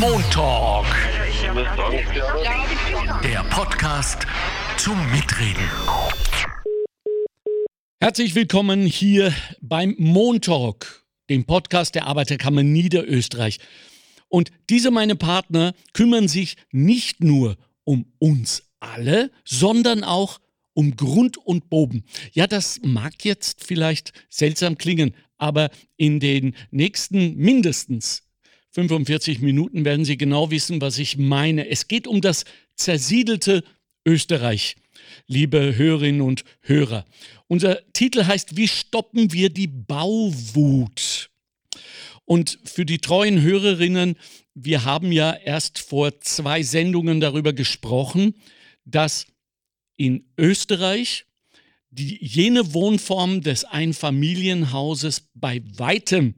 Montalk. Der Podcast zum Mitreden. Herzlich willkommen hier beim Montalk, dem Podcast der Arbeiterkammer Niederösterreich. Und diese meine Partner kümmern sich nicht nur um uns alle, sondern auch um Grund und Boden. Ja, das mag jetzt vielleicht seltsam klingen, aber in den nächsten mindestens 45 Minuten werden Sie genau wissen, was ich meine. Es geht um das zersiedelte Österreich, liebe Hörerinnen und Hörer. Unser Titel heißt, wie stoppen wir die Bauwut? Und für die treuen Hörerinnen, wir haben ja erst vor zwei Sendungen darüber gesprochen, dass in Österreich die, jene Wohnform des Einfamilienhauses bei weitem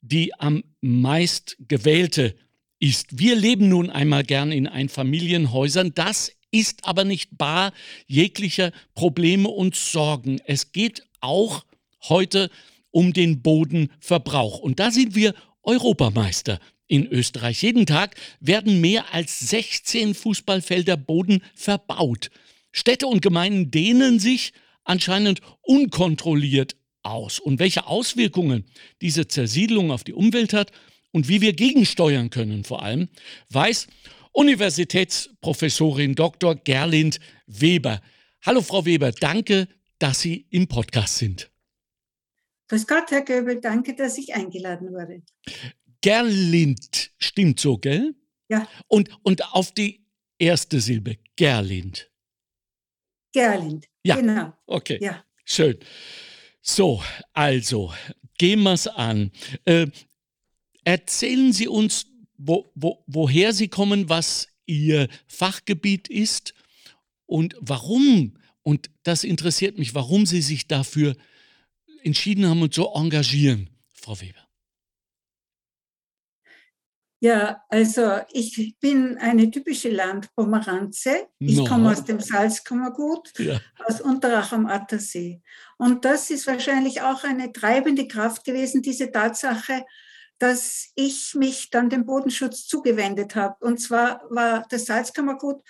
die am meist gewählte ist. Wir leben nun einmal gern in Einfamilienhäusern. Das ist aber nicht bar jeglicher Probleme und Sorgen. Es geht auch heute um den Bodenverbrauch. Und da sind wir Europameister in Österreich. Jeden Tag werden mehr als 16 Fußballfelder Boden verbaut. Städte und Gemeinden dehnen sich anscheinend unkontrolliert aus und welche Auswirkungen diese Zersiedelung auf die Umwelt hat und wie wir gegensteuern können vor allem, weiß Universitätsprofessorin Dr. Gerlind Weber. Hallo Frau Weber, danke, dass Sie im Podcast sind. Grüß Gott, Herr Göbel, danke, dass ich eingeladen wurde. Gerlind, stimmt so, gell? Ja. Und, und auf die erste Silbe, Gerlind. Gerlind, ja. genau. Okay, ja. schön. So, also, gehen wir es an. Äh, erzählen Sie uns, wo, wo, woher Sie kommen, was Ihr Fachgebiet ist und warum, und das interessiert mich, warum Sie sich dafür entschieden haben und so engagieren, Frau Weber. Ja, also ich bin eine typische Landpomeranze. Ich No. komme aus dem Salzkammergut, Ja. aus Unterach am Attersee. Und das ist wahrscheinlich auch eine treibende Kraft gewesen, diese Tatsache, dass ich mich dann dem Bodenschutz zugewendet habe. Und zwar war das Salzkammergut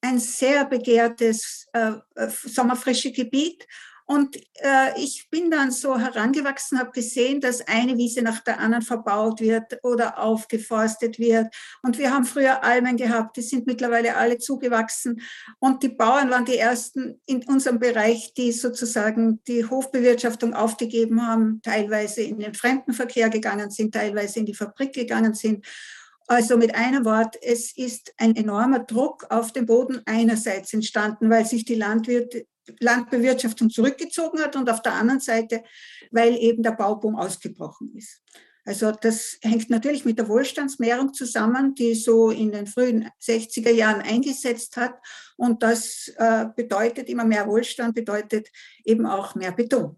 ein sehr begehrtes äh, äh, sommerfrische Gebiet. Und äh, ich bin dann so herangewachsen, habe gesehen, dass eine Wiese nach der anderen verbaut wird oder aufgeforstet wird. Und wir haben früher Almen gehabt, die sind mittlerweile alle zugewachsen. Und die Bauern waren die ersten in unserem Bereich, die sozusagen die Hofbewirtschaftung aufgegeben haben, teilweise in den Fremdenverkehr gegangen sind, teilweise in die Fabrik gegangen sind. Also mit einem Wort, es ist ein enormer Druck auf den Boden einerseits entstanden, weil sich die Landwirte, Landbewirtschaftung zurückgezogen hat und auf der anderen Seite, weil eben der Bauboom ausgebrochen ist. Also das hängt natürlich mit der Wohlstandsmehrung zusammen, die so in den frühen 60er Jahren eingesetzt hat. Und das äh, bedeutet immer mehr Wohlstand, bedeutet eben auch mehr Beton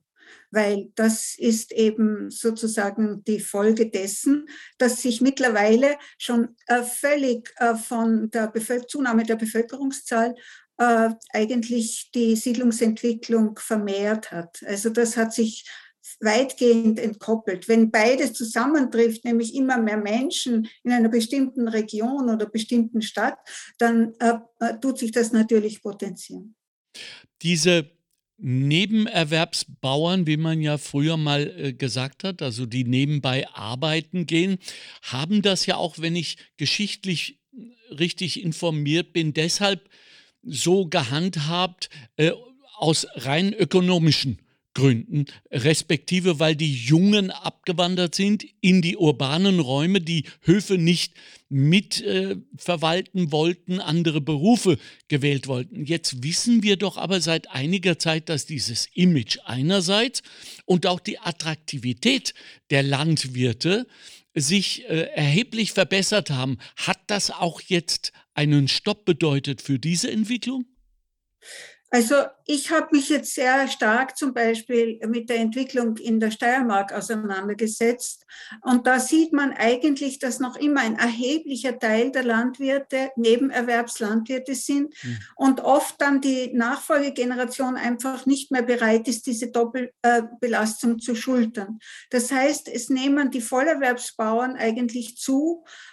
weil das ist eben sozusagen die Folge dessen, dass sich mittlerweile schon äh, völlig äh, von der Bevölker Zunahme der Bevölkerungszahl äh, eigentlich die Siedlungsentwicklung vermehrt hat. Also das hat sich weitgehend entkoppelt. Wenn beides zusammentrifft, nämlich immer mehr Menschen in einer bestimmten Region oder bestimmten Stadt, dann äh, äh, tut sich das natürlich potenzieren. Diese Nebenerwerbsbauern, wie man ja früher mal äh, gesagt hat, also die nebenbei arbeiten gehen, haben das ja auch, wenn ich geschichtlich richtig informiert bin, deshalb so gehandhabt äh, aus rein ökonomischen Gründen, respektive weil die Jungen abgewandert sind in die urbanen Räume, die Höfe nicht mit äh, wollten, andere Berufe gewählt wollten. Jetzt wissen wir doch aber seit einiger Zeit, dass dieses Image einerseits und auch die Attraktivität der Landwirte sich äh, erheblich verbessert haben. Hat das auch jetzt einen Stopp bedeutet für diese Entwicklung? Also ich habe mich jetzt sehr stark zum Beispiel mit der Entwicklung in der Steiermark auseinandergesetzt. Und da sieht man eigentlich, dass noch immer ein erheblicher Teil der Landwirte Nebenerwerbslandwirte sind Mhm. und oft dann die Nachfolgegeneration einfach nicht mehr bereit ist, diese Doppelbelastung zu schultern. Das heißt, es nehmen die Vollerwerbsbauern eigentlich zu, äh,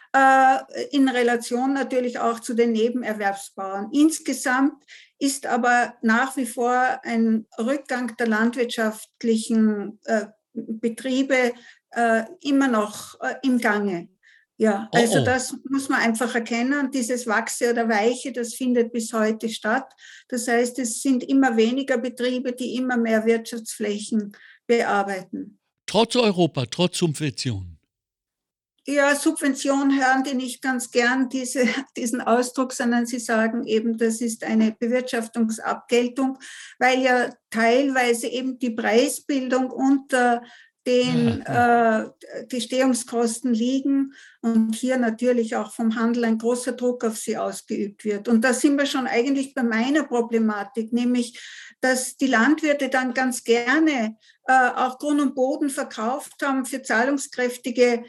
in Relation natürlich auch zu den Nebenerwerbsbauern. Insgesamt ist aber nach wie vor ein Rückgang der landwirtschaftlichen äh, Betriebe äh, immer noch äh, im Gange. Ja, oh, also oh, oh. das muss man einfach erkennen. Dieses Wachse oder Weiche, das findet bis heute statt. Das heißt, es sind immer weniger Betriebe, die immer mehr Wirtschaftsflächen bearbeiten. Trotz Europa, trotz Subventionen. Ja, Subvention hören die nicht ganz gern diese, diesen Ausdruck, sondern sie sagen eben, das ist eine Bewirtschaftungsabgeltung, weil ja teilweise eben die Preisbildung unter den äh, die Stehungskosten liegen und hier natürlich auch vom Handel ein großer Druck auf sie ausgeübt wird. Und da sind wir schon eigentlich bei meiner Problematik, nämlich dass die Landwirte dann ganz gerne äh, auch Grund und Boden verkauft haben für zahlungskräftige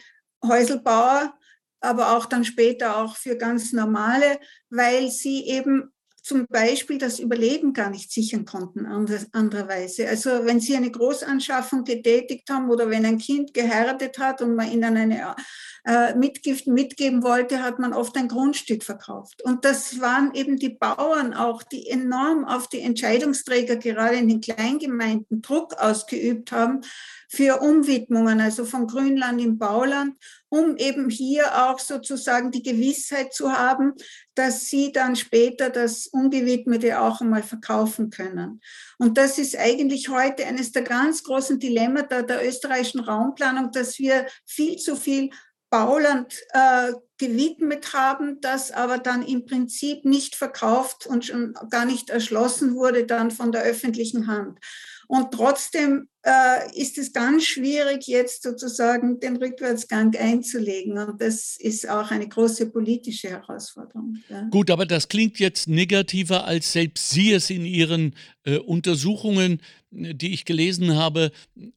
Häuselbauer, aber auch dann später auch für ganz normale, weil sie eben zum Beispiel das Überleben gar nicht sichern konnten, andererweise. Also wenn Sie eine Großanschaffung getätigt haben oder wenn ein Kind geheiratet hat und man ihnen eine äh, Mitgift mitgeben wollte, hat man oft ein Grundstück verkauft. Und das waren eben die Bauern auch, die enorm auf die Entscheidungsträger gerade in den Kleingemeinden Druck ausgeübt haben für Umwidmungen, also von Grünland im Bauland, um eben hier auch sozusagen die Gewissheit zu haben, dass sie dann später das Ungewidmete auch einmal verkaufen können. Und das ist eigentlich heute eines der ganz großen Dilemmata der österreichischen Raumplanung, dass wir viel zu viel Bauland äh, gewidmet haben, das aber dann im Prinzip nicht verkauft und schon gar nicht erschlossen wurde dann von der öffentlichen Hand. Und trotzdem äh, ist es ganz schwierig, jetzt sozusagen den Rückwärtsgang einzulegen. Und das ist auch eine große politische Herausforderung. Ja. Gut, aber das klingt jetzt negativer, als selbst Sie es in Ihren äh, Untersuchungen, die ich gelesen habe,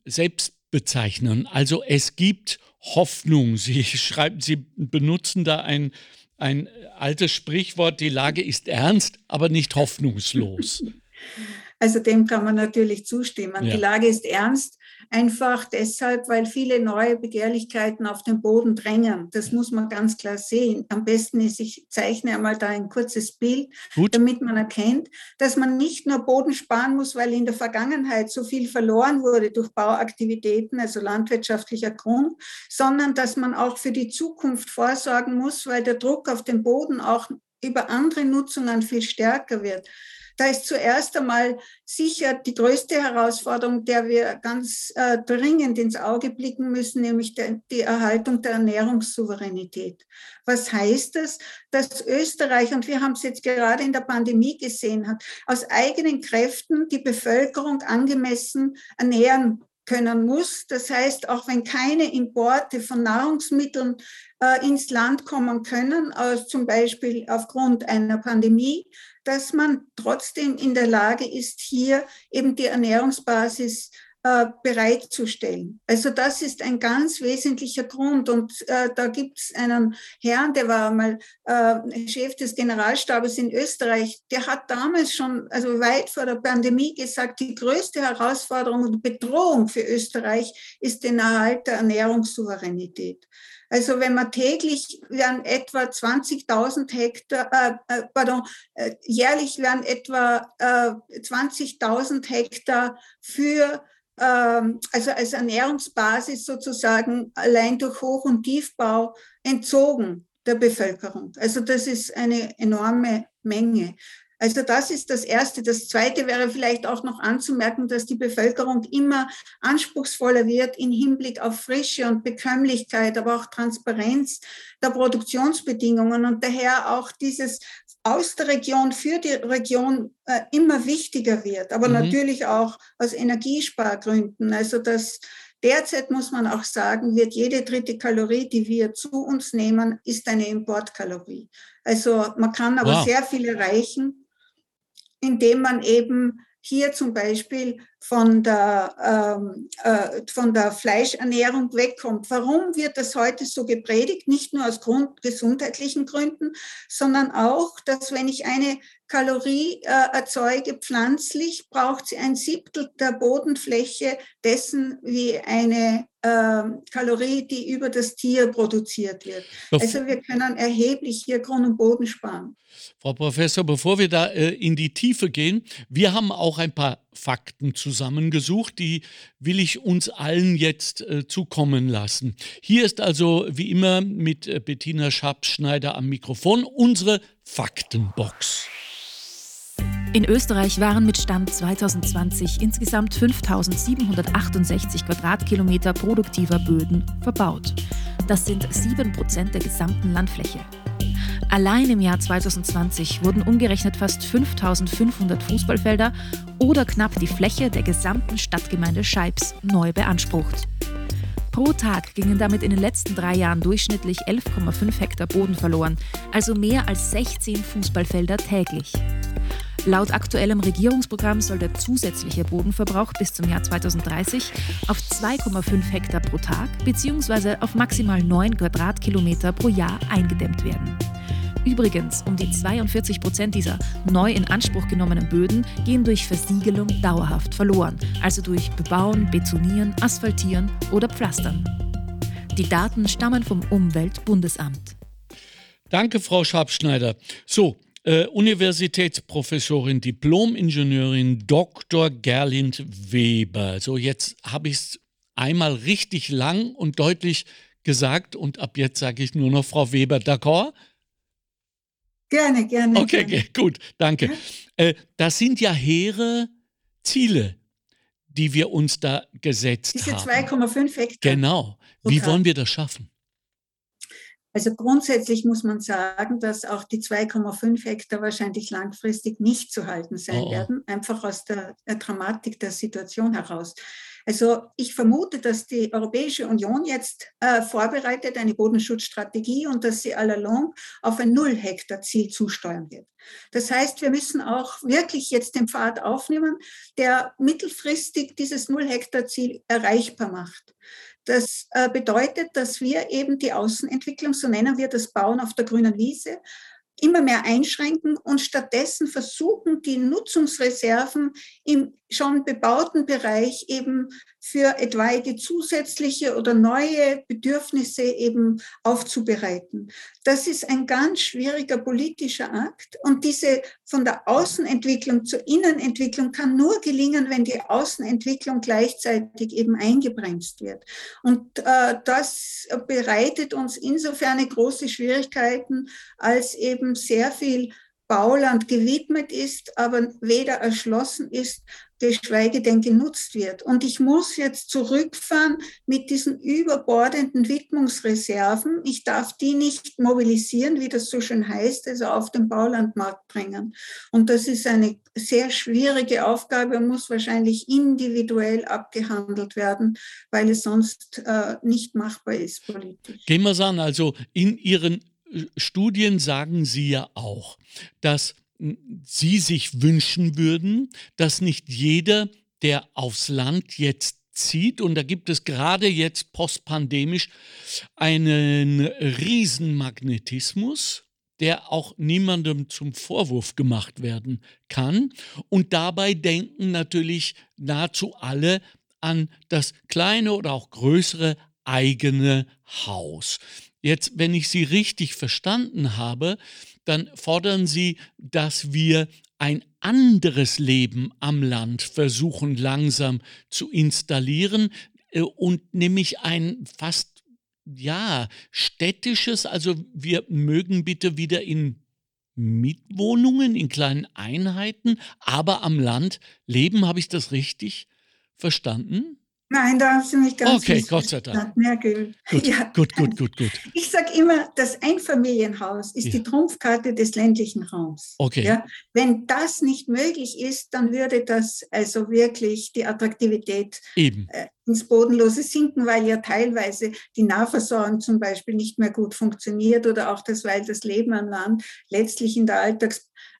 selbst bezeichnen. Also es gibt Hoffnung. Sie schreiben, Sie benutzen da ein, ein altes Sprichwort, die Lage ist ernst, aber nicht hoffnungslos. Also dem kann man natürlich zustimmen. Ja. Die Lage ist ernst, einfach deshalb, weil viele neue Begehrlichkeiten auf den Boden drängen. Das muss man ganz klar sehen. Am besten ist, ich zeichne einmal da ein kurzes Bild, Gut. damit man erkennt, dass man nicht nur Boden sparen muss, weil in der Vergangenheit so viel verloren wurde durch Bauaktivitäten, also landwirtschaftlicher Grund, sondern dass man auch für die Zukunft vorsorgen muss, weil der Druck auf den Boden auch über andere Nutzungen viel stärker wird. Da ist zuerst einmal sicher die größte Herausforderung, der wir ganz äh, dringend ins Auge blicken müssen, nämlich der, die Erhaltung der Ernährungssouveränität. Was heißt das? Dass Österreich, und wir haben es jetzt gerade in der Pandemie gesehen, hat aus eigenen Kräften die Bevölkerung angemessen ernähren können muss. Das heißt, auch wenn keine Importe von Nahrungsmitteln äh, ins Land kommen können, aus, zum Beispiel aufgrund einer Pandemie, dass man trotzdem in der Lage ist, hier eben die Ernährungsbasis äh, bereitzustellen. Also das ist ein ganz wesentlicher Grund. Und äh, da gibt es einen Herrn, der war mal äh, Chef des Generalstabes in Österreich, der hat damals schon, also weit vor der Pandemie gesagt, die größte Herausforderung und Bedrohung für Österreich ist den Erhalt der Ernährungssouveränität. Also wenn man täglich werden etwa 20.000 Hektar, äh, äh, pardon, äh, jährlich werden etwa äh, 20.000 Hektar für ähm, also als Ernährungsbasis sozusagen allein durch Hoch- und Tiefbau entzogen der Bevölkerung. Also das ist eine enorme Menge. Also das ist das Erste. Das Zweite wäre vielleicht auch noch anzumerken, dass die Bevölkerung immer anspruchsvoller wird im Hinblick auf Frische und Bekömmlichkeit, aber auch Transparenz der Produktionsbedingungen und daher auch dieses aus der Region für die Region äh, immer wichtiger wird, aber mhm. natürlich auch aus Energiespargründen. Also das Derzeit muss man auch sagen, wird jede dritte Kalorie, die wir zu uns nehmen, ist eine Importkalorie. Also man kann aber wow. sehr viel erreichen indem man eben hier zum Beispiel von der, ähm, äh, von der Fleischernährung wegkommt. Warum wird das heute so gepredigt? Nicht nur aus Grund, gesundheitlichen Gründen, sondern auch, dass wenn ich eine Kalorie äh, erzeuge pflanzlich, braucht sie ein Siebtel der Bodenfläche dessen, wie eine Kalorie, die über das Tier produziert wird. Also wir können erheblich hier Grund und Boden sparen. Frau Professor, bevor wir da äh, in die Tiefe gehen, wir haben auch ein paar Fakten zusammengesucht, die will ich uns allen jetzt äh, zukommen lassen. Hier ist also wie immer mit äh, Bettina Schabschneider am Mikrofon unsere Faktenbox. In Österreich waren mit Stand 2020 insgesamt 5768 Quadratkilometer produktiver Böden verbaut. Das sind 7% der gesamten Landfläche. Allein im Jahr 2020 wurden umgerechnet fast 5500 Fußballfelder oder knapp die Fläche der gesamten Stadtgemeinde Scheibs neu beansprucht. Pro Tag gingen damit in den letzten drei Jahren durchschnittlich 11,5 Hektar Boden verloren, also mehr als 16 Fußballfelder täglich. Laut aktuellem Regierungsprogramm soll der zusätzliche Bodenverbrauch bis zum Jahr 2030 auf 2,5 Hektar pro Tag bzw. auf maximal 9 Quadratkilometer pro Jahr eingedämmt werden. Übrigens, um die 42 Prozent dieser neu in Anspruch genommenen Böden gehen durch Versiegelung dauerhaft verloren, also durch Bebauen, Betonieren, Asphaltieren oder Pflastern. Die Daten stammen vom Umweltbundesamt. Danke, Frau Schabschneider. So, äh, Universitätsprofessorin, Diplom-Ingenieurin Dr. Gerlind Weber. So, jetzt habe ich es einmal richtig lang und deutlich gesagt und ab jetzt sage ich nur noch Frau Weber, d'accord? Gerne, gerne. Okay, gerne. gut, danke. Ja? Äh, das sind ja hehre Ziele, die wir uns da gesetzt Diese haben. Diese 2,5 Hektar. Genau. Wie wollen wir das schaffen? Also grundsätzlich muss man sagen, dass auch die 2,5 Hektar wahrscheinlich langfristig nicht zu halten sein oh, werden, einfach aus der, der Dramatik der Situation heraus. Also ich vermute, dass die Europäische Union jetzt äh, vorbereitet eine Bodenschutzstrategie und dass sie allalong auf ein Null-Hektar-Ziel zusteuern wird. Das heißt, wir müssen auch wirklich jetzt den Pfad aufnehmen, der mittelfristig dieses Null-Hektar-Ziel erreichbar macht. Das äh, bedeutet, dass wir eben die Außenentwicklung, so nennen wir das Bauen auf der grünen Wiese, immer mehr einschränken und stattdessen versuchen, die Nutzungsreserven im schon bebauten Bereich eben für etwaige zusätzliche oder neue Bedürfnisse eben aufzubereiten. Das ist ein ganz schwieriger politischer Akt und diese von der Außenentwicklung zur Innenentwicklung kann nur gelingen, wenn die Außenentwicklung gleichzeitig eben eingebremst wird. Und äh, das bereitet uns insofern große Schwierigkeiten, als eben sehr viel Bauland gewidmet ist, aber weder erschlossen ist, geschweige denn genutzt wird. Und ich muss jetzt zurückfahren mit diesen überbordenden Widmungsreserven. Ich darf die nicht mobilisieren, wie das so schön heißt, also auf den Baulandmarkt bringen. Und das ist eine sehr schwierige Aufgabe und muss wahrscheinlich individuell abgehandelt werden, weil es sonst äh, nicht machbar ist politisch. Gehen wir es an, also in Ihren Studien sagen Sie ja auch, dass Sie sich wünschen würden, dass nicht jeder, der aufs Land jetzt zieht, und da gibt es gerade jetzt postpandemisch einen Riesenmagnetismus, der auch niemandem zum Vorwurf gemacht werden kann. Und dabei denken natürlich nahezu alle an das kleine oder auch größere eigene Haus. Jetzt, wenn ich Sie richtig verstanden habe, dann fordern Sie, dass wir ein anderes Leben am Land versuchen langsam zu installieren äh, und nämlich ein fast ja städtisches, also wir mögen bitte wieder in Mietwohnungen, in kleinen Einheiten, aber am Land leben, habe ich das richtig verstanden? Nein, da haben Sie mich ganz Okay, Gott sei Dank. Ja, gut. Gut, Ja. gut, gut, gut, gut. Ich sage immer, das Einfamilienhaus ist Ja. die Trumpfkarte des ländlichen Raums. Okay. Ja, wenn das nicht möglich ist, dann würde das also wirklich die Attraktivität Eben. äh, ins Bodenlose sinken, weil ja teilweise die Nahversorgung zum Beispiel nicht mehr gut funktioniert oder auch das, weil das Leben am Land letztlich in der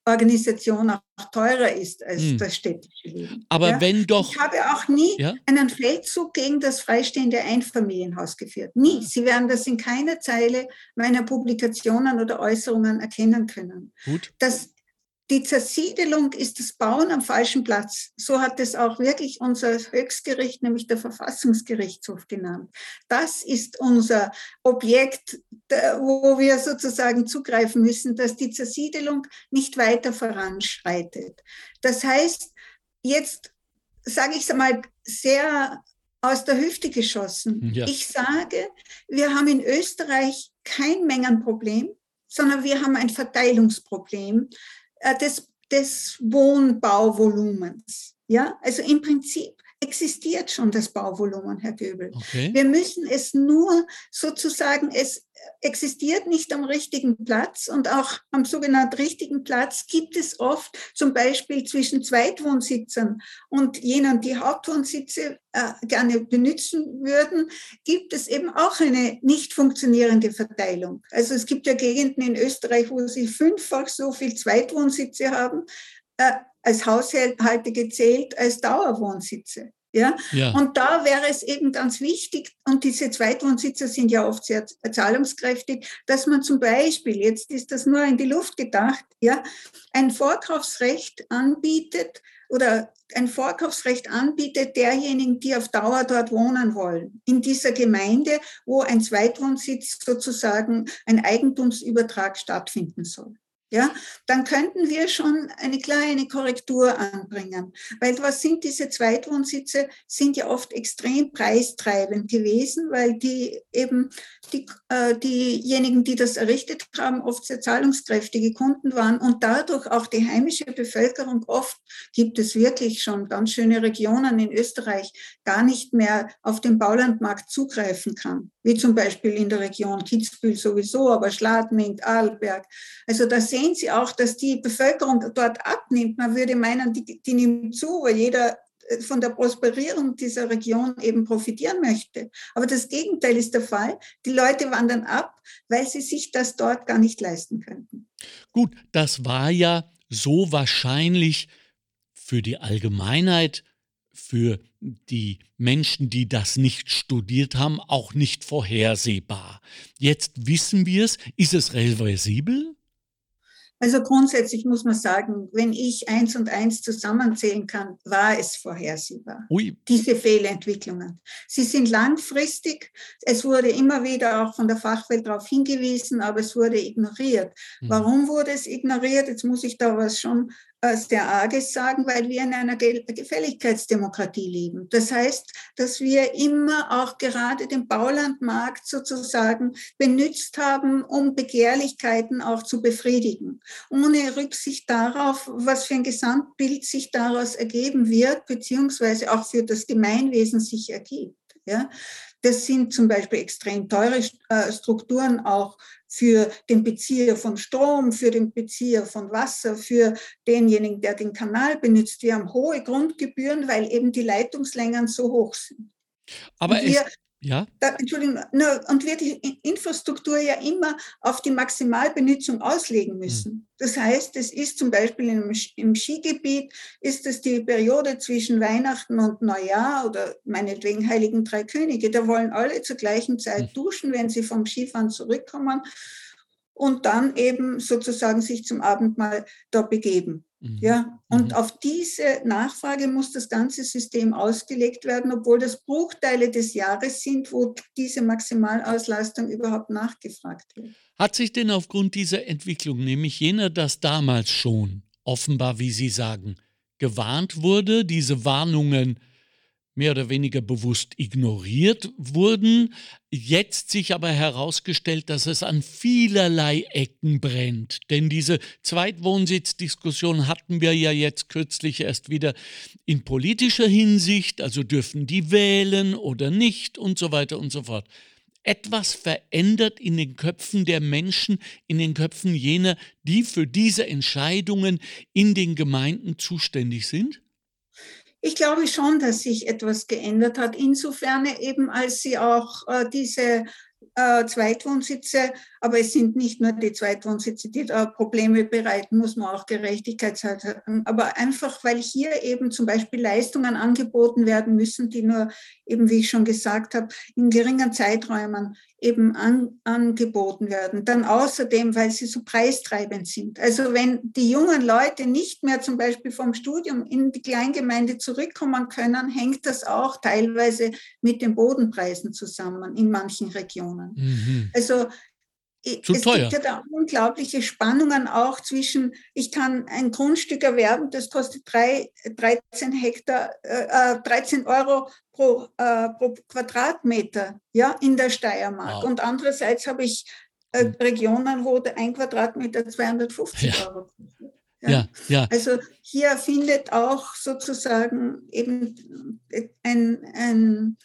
Alltagsorganisation auch teurer ist als Hm. das städtische Leben. Aber ja? wenn doch. Ich habe auch nie Ja? einen Feldzug gegen das freistehende Einfamilienhaus geführt. Nie. Sie werden das in keiner Zeile meiner Publikationen oder Äußerungen erkennen können. Gut. Das die Zersiedelung ist das Bauen am falschen Platz. So hat es auch wirklich unser Höchstgericht, nämlich der Verfassungsgerichtshof genannt. Das ist unser Objekt, wo wir sozusagen zugreifen müssen, dass die Zersiedelung nicht weiter voranschreitet. Das heißt, jetzt sage ich es einmal sehr aus der Hüfte geschossen. Ja. Ich sage, wir haben in Österreich kein Mengenproblem, sondern wir haben ein Verteilungsproblem des, des Wohnbauvolumens. Ja, also im Prinzip existiert schon das Bauvolumen, Herr Göbel. Okay. Wir müssen es nur sozusagen, es existiert nicht am richtigen Platz und auch am sogenannten richtigen Platz gibt es oft zum Beispiel zwischen Zweitwohnsitzern und jenen, die Hauptwohnsitze äh, gerne benutzen würden, gibt es eben auch eine nicht funktionierende Verteilung. Also es gibt ja Gegenden in Österreich, wo sie fünffach so viel Zweitwohnsitze haben, äh, als Haushalte gezählt als Dauerwohnsitze. Ja? ja? Und da wäre es eben ganz wichtig, und diese Zweitwohnsitzer sind ja oft sehr zahlungskräftig, dass man zum Beispiel, jetzt ist das nur in die Luft gedacht, ja, ein Vorkaufsrecht anbietet oder ein Vorkaufsrecht anbietet derjenigen, die auf Dauer dort wohnen wollen, in dieser Gemeinde, wo ein Zweitwohnsitz sozusagen ein Eigentumsübertrag stattfinden soll ja, dann könnten wir schon eine kleine Korrektur anbringen. Weil was sind diese Zweitwohnsitze? Sind ja oft extrem preistreibend gewesen, weil die eben die, äh, diejenigen, die das errichtet haben, oft sehr zahlungskräftige Kunden waren und dadurch auch die heimische Bevölkerung oft gibt es wirklich schon ganz schöne Regionen in Österreich gar nicht mehr auf den Baulandmarkt zugreifen kann, wie zum Beispiel in der Region Kitzbühel sowieso, aber Schladming, Arlberg. Also da sehen Sie auch, dass die Bevölkerung dort abnimmt. Man würde meinen, die, die nimmt zu, weil jeder äh, von der Prosperierung dieser Region eben profitieren möchte. Aber das Gegenteil ist der Fall. Die Leute wandern ab, weil sie sich das dort gar nicht leisten könnten. Gut, das war ja so wahrscheinlich für die Allgemeinheit, für die Menschen, die das nicht studiert haben, auch nicht vorhersehbar. Jetzt wissen wir es. Ist es reversibel? Also grundsätzlich muss man sagen, wenn ich eins und eins zusammenzählen kann, war es vorhersehbar. Ui. Diese Fehlentwicklungen. Sie sind langfristig. Es wurde immer wieder auch von der Fachwelt darauf hingewiesen, aber es wurde ignoriert. Mhm. Warum wurde es ignoriert? Jetzt muss ich da was schon sehr Arges sagen, weil wir in einer Gefälligkeitsdemokratie leben. Das heißt, dass wir immer auch gerade den Baulandmarkt sozusagen benutzt haben, um Begehrlichkeiten auch zu befriedigen, ohne Rücksicht darauf, was für ein Gesamtbild sich daraus ergeben wird, beziehungsweise auch für das Gemeinwesen sich ergibt. Ja, das sind zum Beispiel extrem teure äh, Strukturen auch für den Bezieher von Strom, für den Bezieher von Wasser, für denjenigen, der den Kanal benutzt. Wir haben hohe Grundgebühren, weil eben die Leitungslängen so hoch sind. Aber wir, ja. Da, Entschuldigung, und wir die Infrastruktur ja immer auf die Maximalbenutzung auslegen hm. müssen. Mhm. Das heißt, es ist zum Beispiel im, im Skigebiet, ist es die Periode zwischen Weihnachten und Neujahr oder meinetwegen Heiligen Drei Könige. Da wollen alle zur gleichen Zeit mhm. duschen, wenn sie vom Skifahren zurückkommen und dann eben sozusagen sich zum Abendmahl da begeben. Mhm. Ja, und mhm. auf diese Nachfrage muss das ganze System ausgelegt werden, obwohl das Bruchteile des Jahres sind, wo diese Maximalauslastung überhaupt nachgefragt wird. Hat sich denn aufgrund dieser Entwicklung, nämlich jener, dass damals schon offenbar, wie Sie sagen, gewarnt wurde, diese Warnungen mehr oder weniger bewusst ignoriert wurden, jetzt sich aber herausgestellt, dass es an vielerlei Ecken brennt. Denn diese Zweitwohnsitzdiskussion hatten wir ja jetzt kürzlich erst wieder in politischer Hinsicht, also dürfen die wählen oder nicht und so weiter und so fort. Etwas verändert in den Köpfen der Menschen, in den Köpfen jener, die für diese Entscheidungen in den Gemeinden zuständig sind? Ich glaube schon, dass sich etwas geändert hat. Insofern eben, als sie auch äh, diese äh, Zweitwohnsitze, aber es sind nicht nur die Zweitwohnsitze, die da Probleme bereiten, muss man auch Gerechtigkeit sagen. Aber einfach, weil hier eben zum Beispiel Leistungen angeboten werden müssen, die nur eben, wie ich schon gesagt habe, in geringen Zeiträumen eben an, angeboten werden. Dann außerdem, weil sie so preistreibend sind. Also wenn die jungen Leute nicht mehr zum Beispiel vom Studium in die Kleingemeinde zurückkommen können, hängt das auch teilweise mit den Bodenpreisen zusammen in manchen Regionen. Mhm. Also zu es teuer. gibt ja da unglaubliche Spannungen auch zwischen, ich kann ein Grundstück erwerben, das kostet drei, 13 Hektar, äh, 13 äh, Euro pro, äh, pro Quadratmeter ja, in der Steiermark. Wow. Und andererseits habe ich äh, hm. Regionen, wo ein Quadratmeter 250 ja. Euro kostet. Ja. ja, ja. Also hier findet auch sozusagen eben ein, ein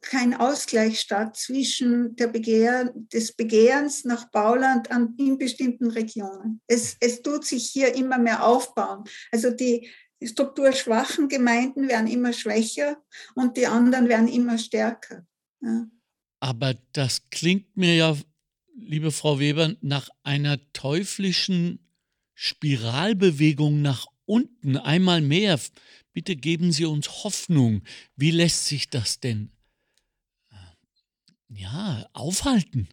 kein Ausgleich statt zwischen der Begehr, des Begehrens nach Bauland an, in bestimmten Regionen. Es, es tut sich hier immer mehr aufbauen. Also die strukturschwachen Gemeinden werden immer schwächer und die anderen werden immer stärker. Ja. Aber das klingt mir ja, liebe Frau Weber, nach einer teuflischen Spiralbewegung nach unten. Einmal mehr. Bitte geben Sie uns Hoffnung. Wie lässt sich das denn ja, aufhalten?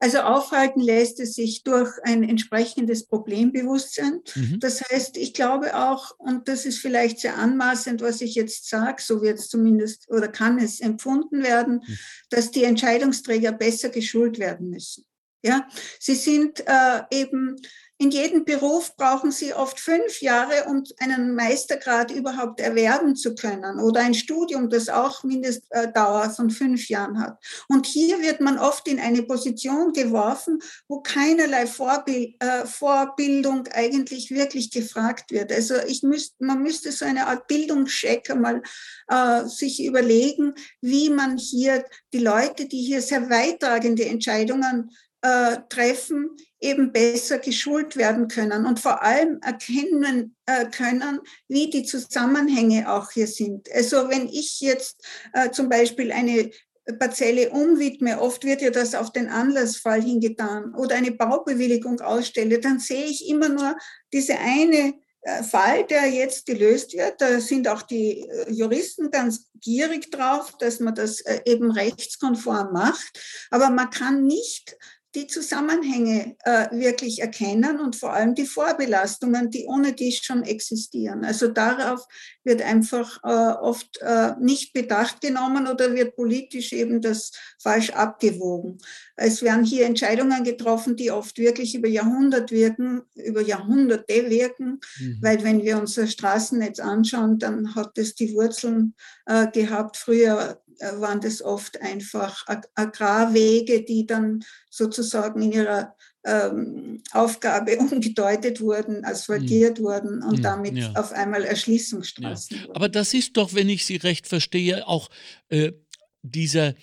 Also aufhalten lässt es sich durch ein entsprechendes Problembewusstsein. Mhm. Das heißt, ich glaube auch, und das ist vielleicht sehr anmaßend, was ich jetzt sage, so wird es zumindest oder kann es empfunden werden, mhm. dass die Entscheidungsträger besser geschult werden müssen. Ja, sie sind äh, eben in jedem Beruf brauchen Sie oft fünf Jahre, um einen Meistergrad überhaupt erwerben zu können oder ein Studium, das auch Mindestdauer von fünf Jahren hat. Und hier wird man oft in eine Position geworfen, wo keinerlei Vorbild, äh, Vorbildung eigentlich wirklich gefragt wird. Also ich müsst, man müsste so eine Art Bildungscheck einmal äh, sich überlegen, wie man hier die Leute, die hier sehr weittragende Entscheidungen äh, treffen, eben besser geschult werden können und vor allem erkennen äh, können, wie die Zusammenhänge auch hier sind. Also wenn ich jetzt äh, zum Beispiel eine Parzelle umwidme, oft wird ja das auf den Anlassfall hingetan, oder eine Baubewilligung ausstelle, dann sehe ich immer nur diese eine äh, Fall, der jetzt gelöst wird. Da sind auch die äh, Juristen ganz gierig drauf, dass man das äh, eben rechtskonform macht. Aber man kann nicht die Zusammenhänge äh, wirklich erkennen und vor allem die Vorbelastungen, die ohne dies schon existieren. Also darauf wird einfach äh, oft äh, nicht Bedacht genommen oder wird politisch eben das falsch abgewogen. Es werden hier Entscheidungen getroffen, die oft wirklich über Jahrhundert wirken, über Jahrhunderte wirken, mhm. weil wenn wir unser Straßennetz anschauen, dann hat es die Wurzeln äh, gehabt früher waren das oft einfach Agrarwege, die dann sozusagen in ihrer ähm, Aufgabe umgedeutet wurden, asphaltiert mhm. wurden und mhm, damit ja. auf einmal Erschließungsstraßen. Ja. Aber das ist doch, wenn ich Sie recht verstehe, auch äh, dieser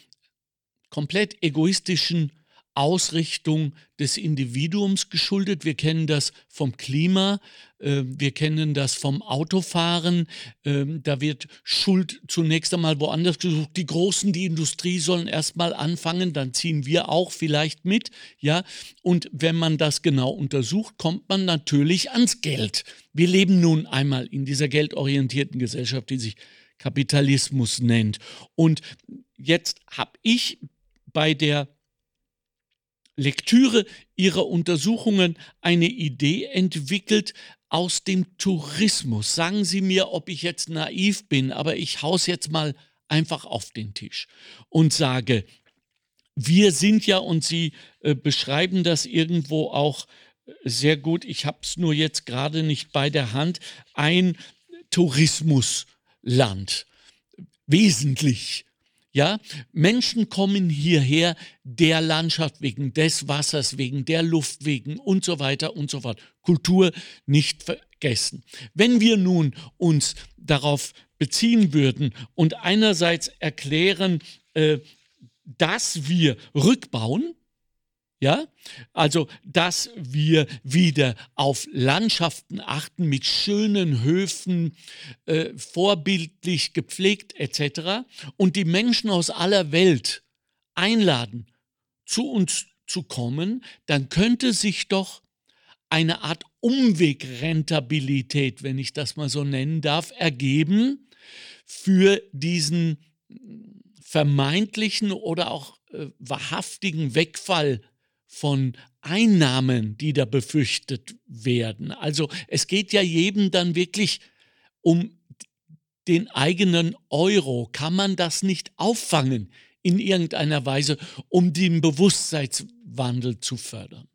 komplett egoistischen Ausrichtung des Individuums geschuldet. Wir kennen das vom Klima, äh, wir kennen das vom Autofahren. Äh, da wird Schuld zunächst einmal woanders gesucht. Die Großen, die Industrie sollen erstmal anfangen, dann ziehen wir auch vielleicht mit. Ja, und wenn man das genau untersucht, kommt man natürlich ans Geld. Wir leben nun einmal in dieser geldorientierten Gesellschaft, die sich Kapitalismus nennt. Und jetzt habe ich bei der Lektüre ihrer Untersuchungen eine Idee entwickelt aus dem Tourismus. Sagen Sie mir, ob ich jetzt naiv bin, aber ich haus jetzt mal einfach auf den Tisch und sage, wir sind ja, und Sie äh, beschreiben das irgendwo auch äh, sehr gut, ich habe es nur jetzt gerade nicht bei der Hand, ein Tourismusland. Wesentlich. Ja, Menschen kommen hierher der Landschaft wegen, des Wassers wegen, der Luft wegen und so weiter und so fort. Kultur nicht vergessen. Wenn wir nun uns darauf beziehen würden und einerseits erklären, äh, dass wir rückbauen, ja, also dass wir wieder auf Landschaften achten mit schönen Höfen, äh, vorbildlich gepflegt etc. und die Menschen aus aller Welt einladen, zu uns zu kommen, dann könnte sich doch eine Art Umwegrentabilität, wenn ich das mal so nennen darf, ergeben für diesen vermeintlichen oder auch äh, wahrhaftigen Wegfall von Einnahmen, die da befürchtet werden. Also es geht ja jedem dann wirklich um den eigenen Euro. Kann man das nicht auffangen in irgendeiner Weise, um den Bewusstseinswandel zu fördern?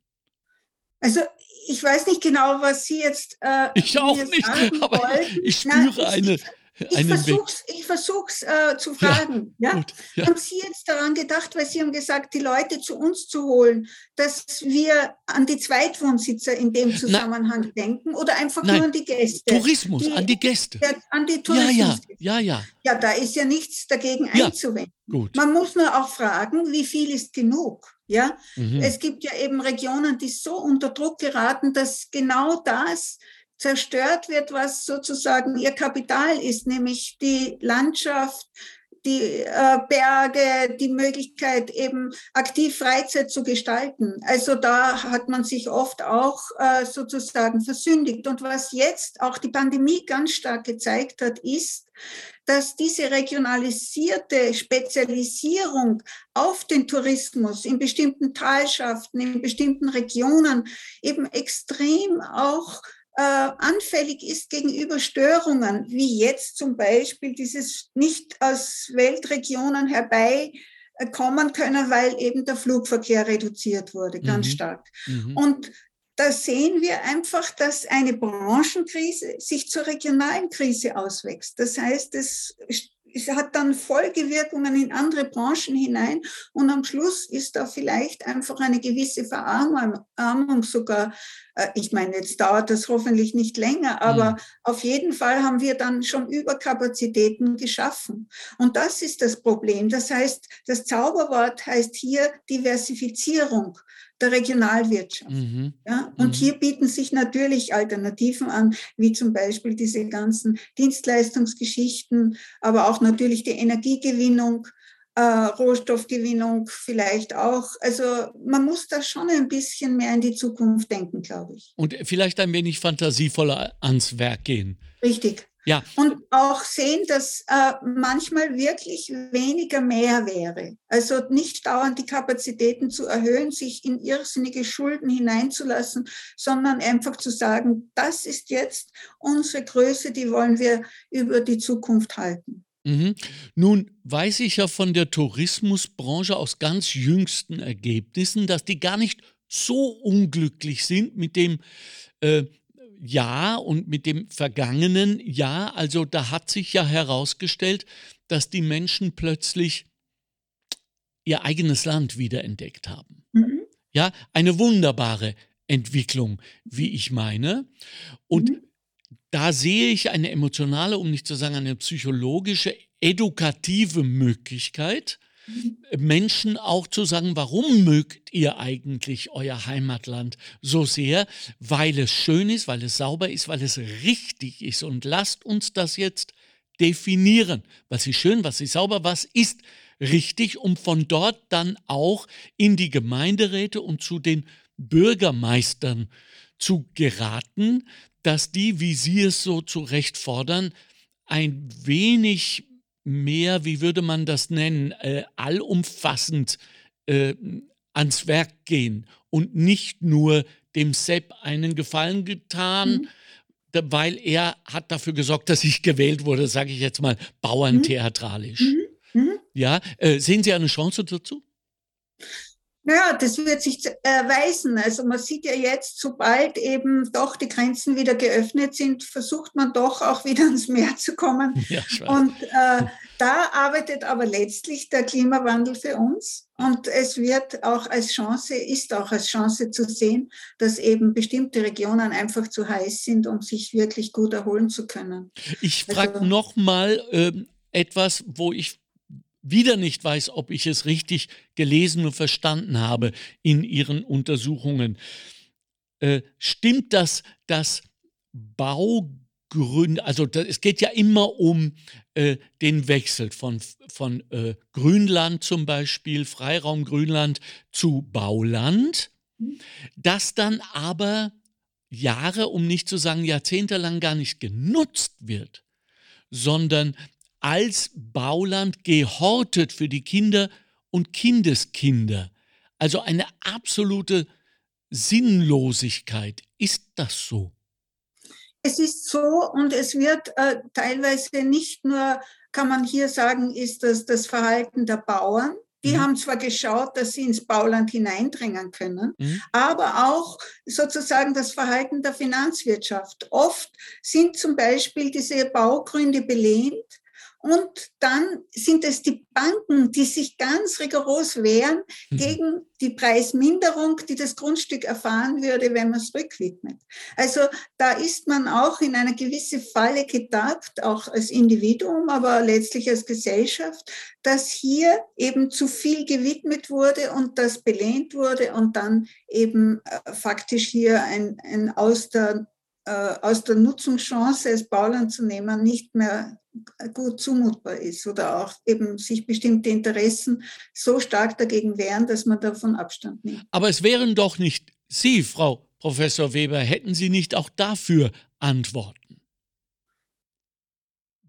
Also ich weiß nicht genau, was Sie jetzt. Äh, ich auch nicht, aber wollten. ich spüre Nein, eine. Ich ich versuch's äh, zu fragen. Ja, ja? Gut, ja? Haben Sie jetzt daran gedacht, weil Sie haben gesagt, die Leute zu uns zu holen, dass wir an die Zweitwohnsitzer in dem Zusammenhang Na, denken oder einfach Nein, nur an die Gäste? Tourismus, die, an die Gäste. Der, an die Tourismus. Ja, ja, ja, ja. Ja, da ist ja nichts dagegen einzuwenden. Gut. Man muss nur auch fragen, wie viel ist genug? Ja, mhm. es gibt ja eben Regionen, die so unter Druck geraten, dass genau das zerstört wird, was sozusagen ihr Kapital ist, nämlich die Landschaft, die äh, Berge, die Möglichkeit eben aktiv Freizeit zu gestalten. Also da hat man sich oft auch äh, sozusagen versündigt. Und was jetzt auch die Pandemie ganz stark gezeigt hat, ist, dass diese regionalisierte Spezialisierung auf den Tourismus in bestimmten Talschaften, in bestimmten Regionen eben extrem auch äh, anfällig ist gegenüber Störungen, wie jetzt zum Beispiel dieses nicht aus Weltregionen herbei kommen können, weil eben der Flugverkehr reduziert wurde, ganz mhm. stark. Mhm. Und da sehen wir einfach, dass eine Branchenkrise sich zur regionalen Krise auswächst. Das heißt, es hat dann Folgewirkungen in andere Branchen hinein und am Schluss ist da vielleicht einfach eine gewisse Verarmung sogar. Äh, ich meine, jetzt dauert das hoffentlich nicht länger, aber mhm. auf jeden Fall haben wir dann schon Überkapazitäten geschaffen. Und das ist das Problem. Das heißt, das Zauberwort heißt hier Diversifizierung der Regionalwirtschaft. Mhm. Ja? Und mhm. hier bieten sich natürlich Alternativen an, wie zum Beispiel diese ganzen Dienstleistungsgeschichten, aber auch natürlich die Energiegewinnung, äh, Rohstoffgewinnung vielleicht auch. Also man muss da schon ein bisschen mehr in die Zukunft denken, glaube ich. Und vielleicht ein wenig fantasievoller ans Werk gehen. Richtig. Ja. Und auch sehen, dass äh, manchmal wirklich weniger mehr wäre. Also nicht dauernd die Kapazitäten zu erhöhen, sich in irrsinnige Schulden hineinzulassen, sondern einfach zu sagen, das ist jetzt unsere Größe, die wollen wir über die Zukunft halten. Mhm. Nun weiß ich ja von der Tourismusbranche aus ganz jüngsten Ergebnissen, dass die gar nicht so unglücklich sind mit dem äh, Jahr und mit dem vergangenen Jahr. Also da hat sich ja herausgestellt, dass die Menschen plötzlich ihr eigenes Land wiederentdeckt haben. Mhm. Ja, eine wunderbare Entwicklung, wie ich meine. Und mhm. da sehe ich eine emotionale, um nicht zu sagen eine psychologische, edukative Möglichkeit, Menschen auch zu sagen, warum mögt ihr eigentlich euer Heimatland so sehr? Weil es schön ist, weil es sauber ist, weil es richtig ist. Und lasst uns das jetzt definieren. Was ist schön, was ist sauber, was ist richtig, um von dort dann auch in die Gemeinderäte und zu den Bürgermeistern zu geraten, dass die, wie sie es so zu Recht fordern, ein wenig mehr, wie würde man das nennen, äh, allumfassend äh, ans Werk gehen und nicht nur dem Sepp einen Gefallen getan, mhm. weil er hat dafür gesorgt, dass ich gewählt wurde, sage ich jetzt mal bauerntheatralisch. Mhm. Mhm. Ja, äh, sehen Sie eine Chance dazu? Naja, das wird sich erweisen. Also man sieht ja jetzt, sobald eben doch die Grenzen wieder geöffnet sind, versucht man doch auch wieder ans Meer zu kommen. Ja, und äh, da arbeitet aber letztlich der Klimawandel für uns. Und es wird auch als Chance, ist auch als Chance zu sehen, dass eben bestimmte Regionen einfach zu heiß sind, um sich wirklich gut erholen zu können. Ich frage also, nochmal äh, etwas, wo ich wieder nicht weiß, ob ich es richtig gelesen und verstanden habe in Ihren Untersuchungen. Äh, stimmt das, dass Baugründe, also das, es geht ja immer um äh, den Wechsel von, von äh, Grünland zum Beispiel, Freiraum Grünland zu Bauland, das dann aber Jahre, um nicht zu sagen jahrzehntelang gar nicht genutzt wird, sondern als Bauland gehortet für die Kinder und Kindeskinder. Also eine absolute Sinnlosigkeit. Ist das so? Es ist so und es wird äh, teilweise nicht nur, kann man hier sagen, ist das das Verhalten der Bauern. Die mhm. haben zwar geschaut, dass sie ins Bauland hineindringen können, mhm. aber auch sozusagen das Verhalten der Finanzwirtschaft. Oft sind zum Beispiel diese Baugründe belehnt und dann sind es die Banken, die sich ganz rigoros wehren mhm. gegen die Preisminderung, die das Grundstück erfahren würde, wenn man es rückwidmet. Also da ist man auch in eine gewisse Falle getappt, auch als Individuum, aber letztlich als Gesellschaft, dass hier eben zu viel gewidmet wurde und das belehnt wurde und dann eben äh, faktisch hier ein, ein aus der äh, aus der Nutzungschance als Bauland zu nehmen, nicht mehr gut zumutbar ist oder auch eben sich bestimmte Interessen so stark dagegen wehren, dass man davon Abstand nimmt. Aber es wären doch nicht Sie, Frau Professor Weber, hätten Sie nicht auch dafür Antworten?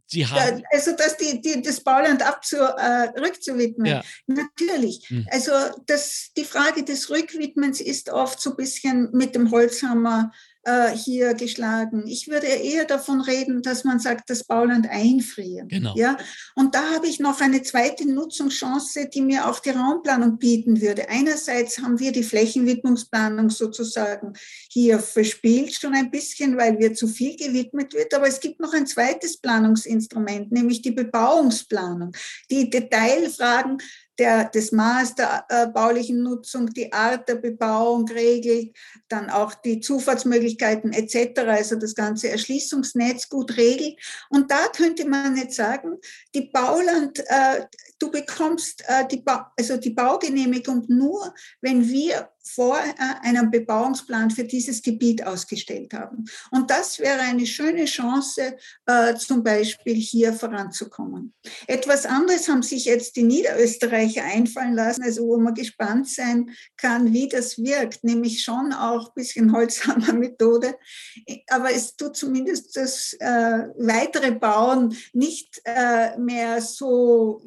Sie haben also, dass die, die, das Bauland abzu, äh, rückzuwidmen. Ja. Natürlich. Hm. Also, das, die Frage des Rückwidmens ist oft so ein bisschen mit dem Holzhammer hier geschlagen. Ich würde eher davon reden, dass man sagt, das Bauland einfrieren. Genau. Ja? Und da habe ich noch eine zweite Nutzungschance, die mir auch die Raumplanung bieten würde. Einerseits haben wir die Flächenwidmungsplanung sozusagen hier verspielt, schon ein bisschen, weil wir zu viel gewidmet wird. Aber es gibt noch ein zweites Planungsinstrument, nämlich die Bebauungsplanung. Die Detailfragen der, das Maß der äh, baulichen Nutzung, die Art der Bebauung regelt, dann auch die Zufahrtsmöglichkeiten etc., also das ganze Erschließungsnetz gut regelt. Und da könnte man jetzt sagen, die Bauland, äh, du bekommst äh, die, ba also die Baugenehmigung nur, wenn wir vor äh, einem Bebauungsplan für dieses Gebiet ausgestellt haben. Und das wäre eine schöne Chance, äh, zum Beispiel hier voranzukommen. Etwas anderes haben sich jetzt die Niederösterreicher einfallen lassen, also wo man gespannt sein kann, wie das wirkt, nämlich schon auch ein bisschen Holzhammer Methode. Aber es tut zumindest das äh, weitere Bauen nicht mehr so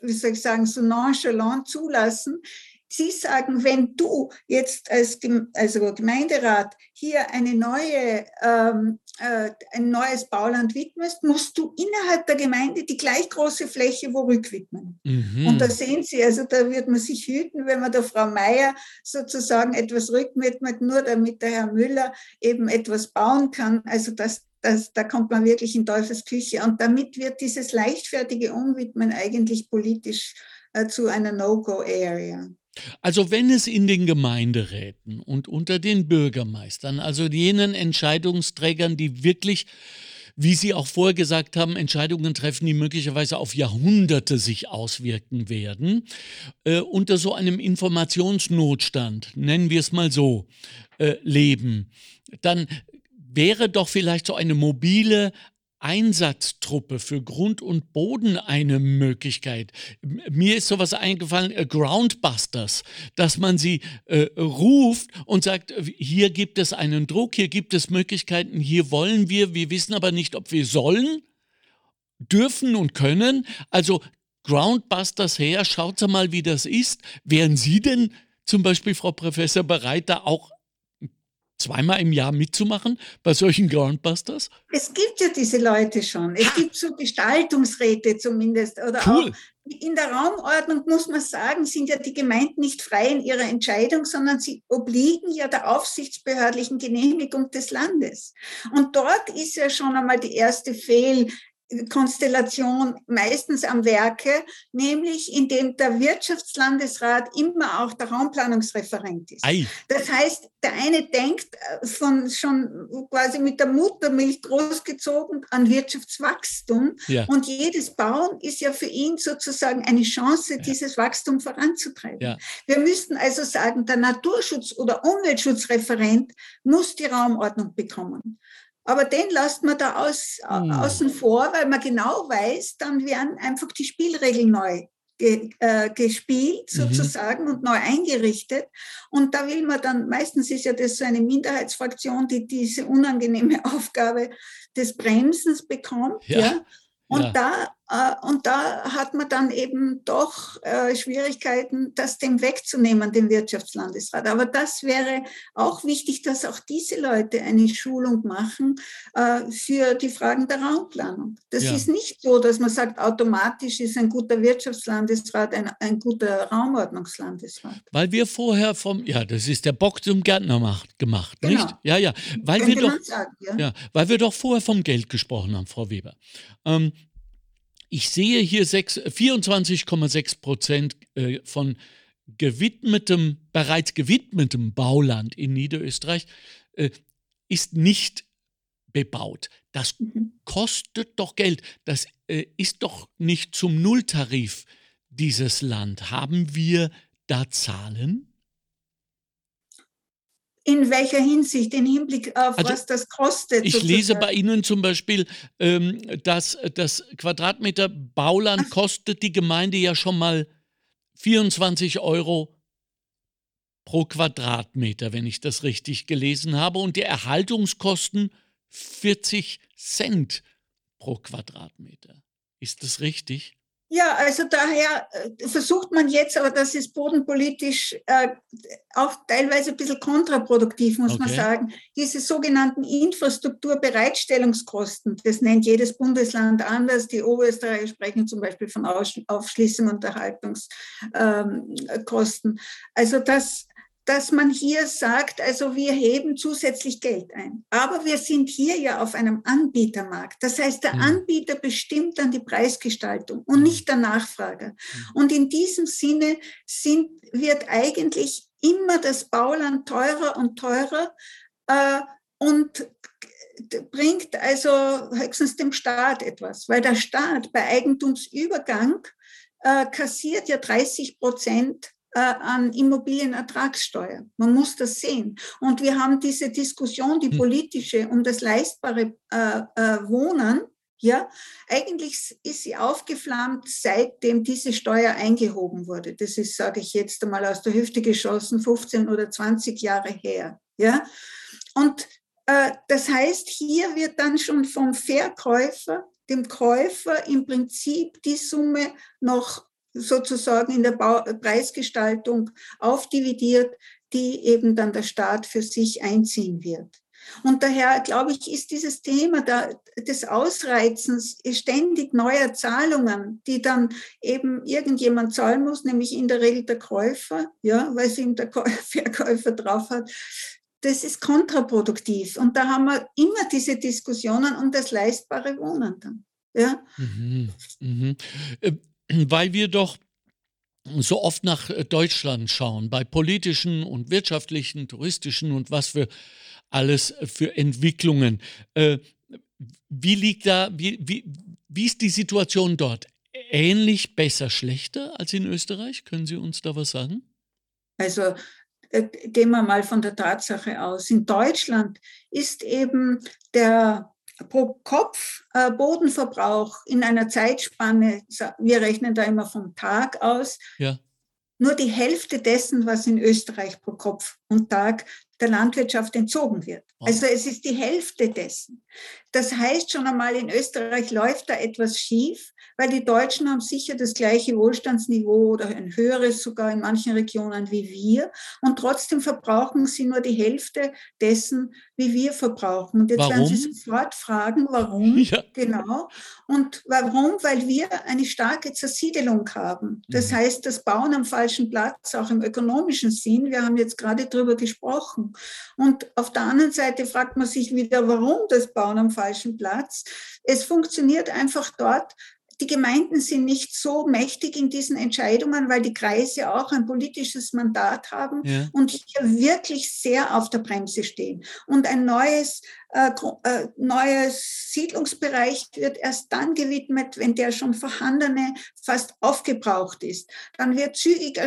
wie soll ich sagen, so nonchalant zulassen, Sie sagen, wenn du jetzt als also Gemeinderat hier eine neue, ähm, äh, ein neues Bauland widmest, musst du innerhalb der Gemeinde die gleich große Fläche wo rückwidmen. Mhm. Und da sehen Sie, also da wird man sich hüten, wenn man der Frau Meier sozusagen etwas rückwidmet, nur damit der Herr Müller eben etwas bauen kann. Also das, das, da kommt man wirklich in Teufels Küche. Und damit wird dieses leichtfertige Umwidmen eigentlich politisch äh, zu einer No-Go-Area. Also wenn es in den Gemeinderäten und unter den Bürgermeistern, also jenen Entscheidungsträgern, die wirklich, wie Sie auch vorher gesagt haben, Entscheidungen treffen, die möglicherweise auf Jahrhunderte sich auswirken werden, äh, unter so einem Informationsnotstand, nennen wir es mal so, äh, leben, dann wäre doch vielleicht so eine mobile Einsatztruppe für Grund und Boden eine Möglichkeit. Mir ist sowas eingefallen, äh, Groundbusters, dass man sie äh, ruft und sagt, hier gibt es einen Druck, hier gibt es Möglichkeiten, hier wollen wir, wir wissen aber nicht, ob wir sollen, dürfen und können. Also Groundbusters her, schaut mal, wie das ist. Wären Sie denn zum Beispiel, Frau Professor, bereit, da auch zweimal im Jahr mitzumachen bei solchen Groundbusters? Es gibt ja diese Leute schon. Es ha. gibt so Gestaltungsräte zumindest. Oder cool. auch in der Raumordnung muss man sagen, sind ja die Gemeinden nicht frei in ihrer Entscheidung, sondern sie obliegen ja der aufsichtsbehördlichen Genehmigung des Landes. Und dort ist ja schon einmal die erste Fehl, Konstellation meistens am Werke, nämlich indem der Wirtschaftslandesrat immer auch der Raumplanungsreferent ist. Ei. Das heißt, der eine denkt äh, von schon quasi mit der Muttermilch großgezogen an Wirtschaftswachstum ja. und jedes Bauen ist ja für ihn sozusagen eine Chance, ja. dieses Wachstum voranzutreiben. Ja. Wir müssten also sagen, der Naturschutz- oder Umweltschutzreferent muss die Raumordnung bekommen. Aber den lässt man da aus, mhm. außen vor, weil man genau weiß, dann werden einfach die Spielregeln neu ge, äh, gespielt mhm. sozusagen mhm. und neu eingerichtet. Und da will man dann, meistens ist ja das so eine Minderheitsfraktion, die diese unangenehme Aufgabe des Bremsens bekommt. Ja. ja. Und ja. da und da hat man dann eben doch äh, Schwierigkeiten, das dem wegzunehmen, dem Wirtschaftslandesrat. Aber das wäre auch wichtig, dass auch diese Leute eine Schulung machen äh, für die Fragen der Raumplanung. Das ja. ist nicht so, dass man sagt, automatisch ist ein guter Wirtschaftslandesrat ein, ein guter Raumordnungslandesrat. Weil wir vorher vom, ja, das ist der Bock zum Gärtner macht, gemacht, genau. nicht? Ja, ja. Weil wir doch, sagen, ja. ja. weil wir doch vorher vom Geld gesprochen haben, Frau Weber. Ähm, ich sehe hier 24,6 Prozent äh, von gewidmetem, bereits gewidmetem Bauland in Niederösterreich äh, ist nicht bebaut. Das mhm. kostet doch Geld. Das äh, ist doch nicht zum Nulltarif dieses Land. Haben wir da Zahlen? In welcher Hinsicht? In Hinblick auf also, was das kostet? Ich sozusagen. lese bei Ihnen zum Beispiel, ähm, dass das Quadratmeter Bauland Ach. kostet die Gemeinde ja schon mal 24 Euro pro Quadratmeter, wenn ich das richtig gelesen habe. Und die Erhaltungskosten 40 Cent pro Quadratmeter. Ist das richtig? Ja, also daher äh, versucht man jetzt, aber das ist bodenpolitisch äh, auch teilweise ein bisschen kontraproduktiv, muss okay. man sagen, diese sogenannten Infrastrukturbereitstellungskosten, das nennt jedes Bundesland anders. Die Oberösterreicher sprechen zum Beispiel von Aufschließung und Erhaltungskosten. Ähm, also das dass man hier sagt, also wir heben zusätzlich Geld ein. Aber wir sind hier ja auf einem Anbietermarkt. Das heißt, der mhm. Anbieter bestimmt dann die Preisgestaltung und mhm. nicht der Nachfrager. Und in diesem Sinne sind, wird eigentlich immer das Bauland teurer und teurer äh, und bringt also höchstens dem Staat etwas, weil der Staat bei Eigentumsübergang äh, kassiert ja 30 Prozent äh, an Immobilienertragssteuer. Man muss das sehen. Und wir haben diese Diskussion, die hm. politische, um das leistbare äh, äh, Wohnen. Ja, eigentlich ist sie aufgeflammt, seitdem diese Steuer eingehoben wurde. Das ist, sage ich jetzt einmal aus der Hüfte geschossen, 15 oder 20 Jahre her. Ja, und äh, das heißt, hier wird dann schon vom Verkäufer dem Käufer im Prinzip die Summe noch sozusagen in der Preisgestaltung aufdividiert, die eben dann der Staat für sich einziehen wird. Und daher, glaube ich, ist dieses Thema der, des Ausreizens ständig neuer Zahlungen, die dann eben irgendjemand zahlen muss, nämlich in der Regel der Käufer, ja, weil sie ihm der Verkäufer drauf hat. Das ist kontraproduktiv. Und da haben wir immer diese Diskussionen um das leistbare Wohnen dann. Ja. Mhm, mhm. Weil wir doch so oft nach Deutschland schauen, bei politischen und wirtschaftlichen, touristischen und was für alles für Entwicklungen. Äh, wie liegt da, wie, wie, wie ist die Situation dort? Ähnlich, besser, schlechter als in Österreich? Können Sie uns da was sagen? Also äh, gehen wir mal von der Tatsache aus. In Deutschland ist eben der pro Kopf äh, Bodenverbrauch in einer Zeitspanne, wir rechnen da immer vom Tag aus, ja. nur die Hälfte dessen, was in Österreich pro Kopf und Tag der Landwirtschaft entzogen wird. Also es ist die Hälfte dessen. Das heißt schon einmal, in Österreich läuft da etwas schief, weil die Deutschen haben sicher das gleiche Wohlstandsniveau oder ein höheres sogar in manchen Regionen wie wir. Und trotzdem verbrauchen sie nur die Hälfte dessen, wie wir verbrauchen. Und jetzt warum? werden Sie sofort fragen, warum? Ja. Genau. Und warum? Weil wir eine starke Zersiedelung haben. Das mhm. heißt, das Bauen am falschen Platz, auch im ökonomischen Sinn. Wir haben jetzt gerade darüber gesprochen. Und auf der anderen Seite fragt man sich wieder, warum das Bauen am falschen Platz? Es funktioniert einfach dort, die Gemeinden sind nicht so mächtig in diesen Entscheidungen, weil die Kreise auch ein politisches Mandat haben ja. und hier wirklich sehr auf der Bremse stehen. Und ein neues, äh, äh, neues Siedlungsbereich wird erst dann gewidmet, wenn der schon vorhandene fast aufgebraucht ist. Dann wird zügig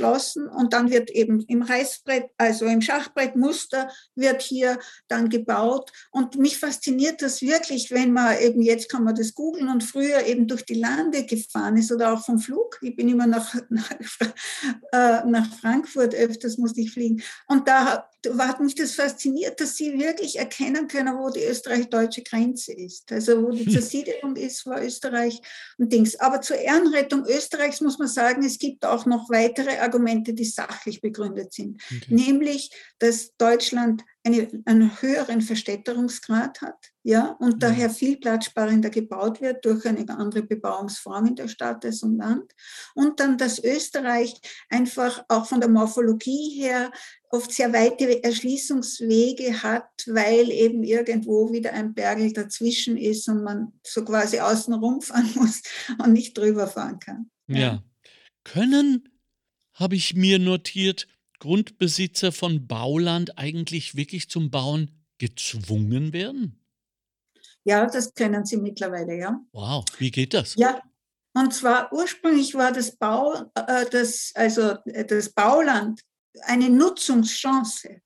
abgeschlossen und dann wird eben im Reißbrett, also im Schachbrettmuster wird hier dann gebaut. Und mich fasziniert das wirklich, wenn man eben, jetzt kann man das googeln und früher eben durch die Lande gefahren ist oder auch vom Flug. Ich bin immer nach, nach, äh, nach Frankfurt öfters, musste ich fliegen. Und da hat mich das fasziniert, dass sie wirklich erkennen können, wo die österreich-deutsche Grenze ist. Also wo die. Zersiedelung ist, war Österreich und Dings. Aber zur Ehrenrettung Österreichs muss man sagen, es gibt auch noch weitere Argumente, die sachlich begründet sind. Okay. Nämlich, dass Deutschland eine, einen höheren Verstädterungsgrad hat, ja, und mhm. daher viel platzsparender gebaut wird durch eine andere Bebauungsform in der Stadt als im Land. Und dann, dass Österreich einfach auch von der Morphologie her oft sehr weite Erschließungswege hat, weil eben irgendwo wieder ein Bergel dazwischen ist und man so quasi außen rumfahren muss und nicht drüber fahren kann. Ja. ja. Können, habe ich mir notiert, Grundbesitzer von Bauland eigentlich wirklich zum Bauen gezwungen werden? Ja, das können sie mittlerweile, ja. Wow, wie geht das? Ja, und zwar ursprünglich war das Bau, äh, das, also äh, das Bauland eine Nutzungschance.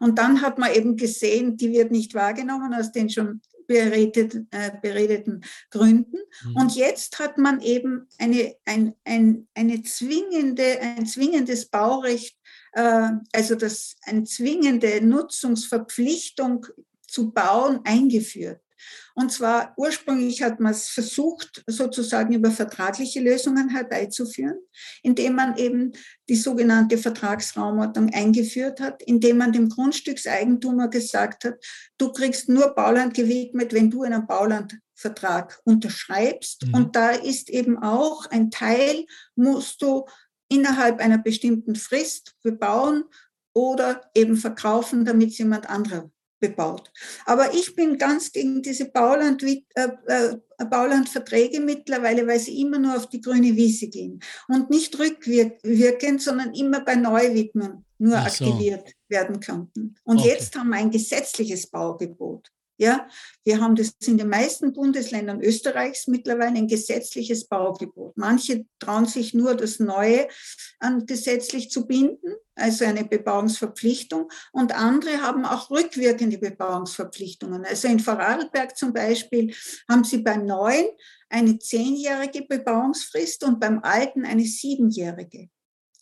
Und dann hat man eben gesehen, die wird nicht wahrgenommen aus den schon beredet, äh, beredeten Gründen. Mhm. Und jetzt hat man eben eine, ein, ein, eine zwingende, ein zwingendes Baurecht, äh, also das, eine zwingende Nutzungsverpflichtung zu bauen eingeführt. Und zwar ursprünglich hat man es versucht, sozusagen über vertragliche Lösungen herbeizuführen, indem man eben die sogenannte Vertragsraumordnung eingeführt hat, indem man dem Grundstückseigentümer gesagt hat, du kriegst nur Bauland gewidmet, wenn du einen Baulandvertrag unterschreibst. Mhm. Und da ist eben auch ein Teil, musst du innerhalb einer bestimmten Frist bebauen oder eben verkaufen, damit es jemand anderer bebaut. Aber ich bin ganz gegen diese Bauland, äh, äh, Baulandverträge mittlerweile, weil sie immer nur auf die grüne Wiese gehen und nicht rückwirkend, sondern immer bei Neuwidmung nur so. aktiviert werden könnten. Und okay. jetzt haben wir ein gesetzliches Baugebot. Ja, wir haben das in den meisten Bundesländern Österreichs mittlerweile ein gesetzliches Baugebot. Manche trauen sich nur, das Neue an gesetzlich zu binden, also eine Bebauungsverpflichtung. Und andere haben auch rückwirkende Bebauungsverpflichtungen. Also in Vorarlberg zum Beispiel haben sie beim Neuen eine zehnjährige Bebauungsfrist und beim Alten eine siebenjährige.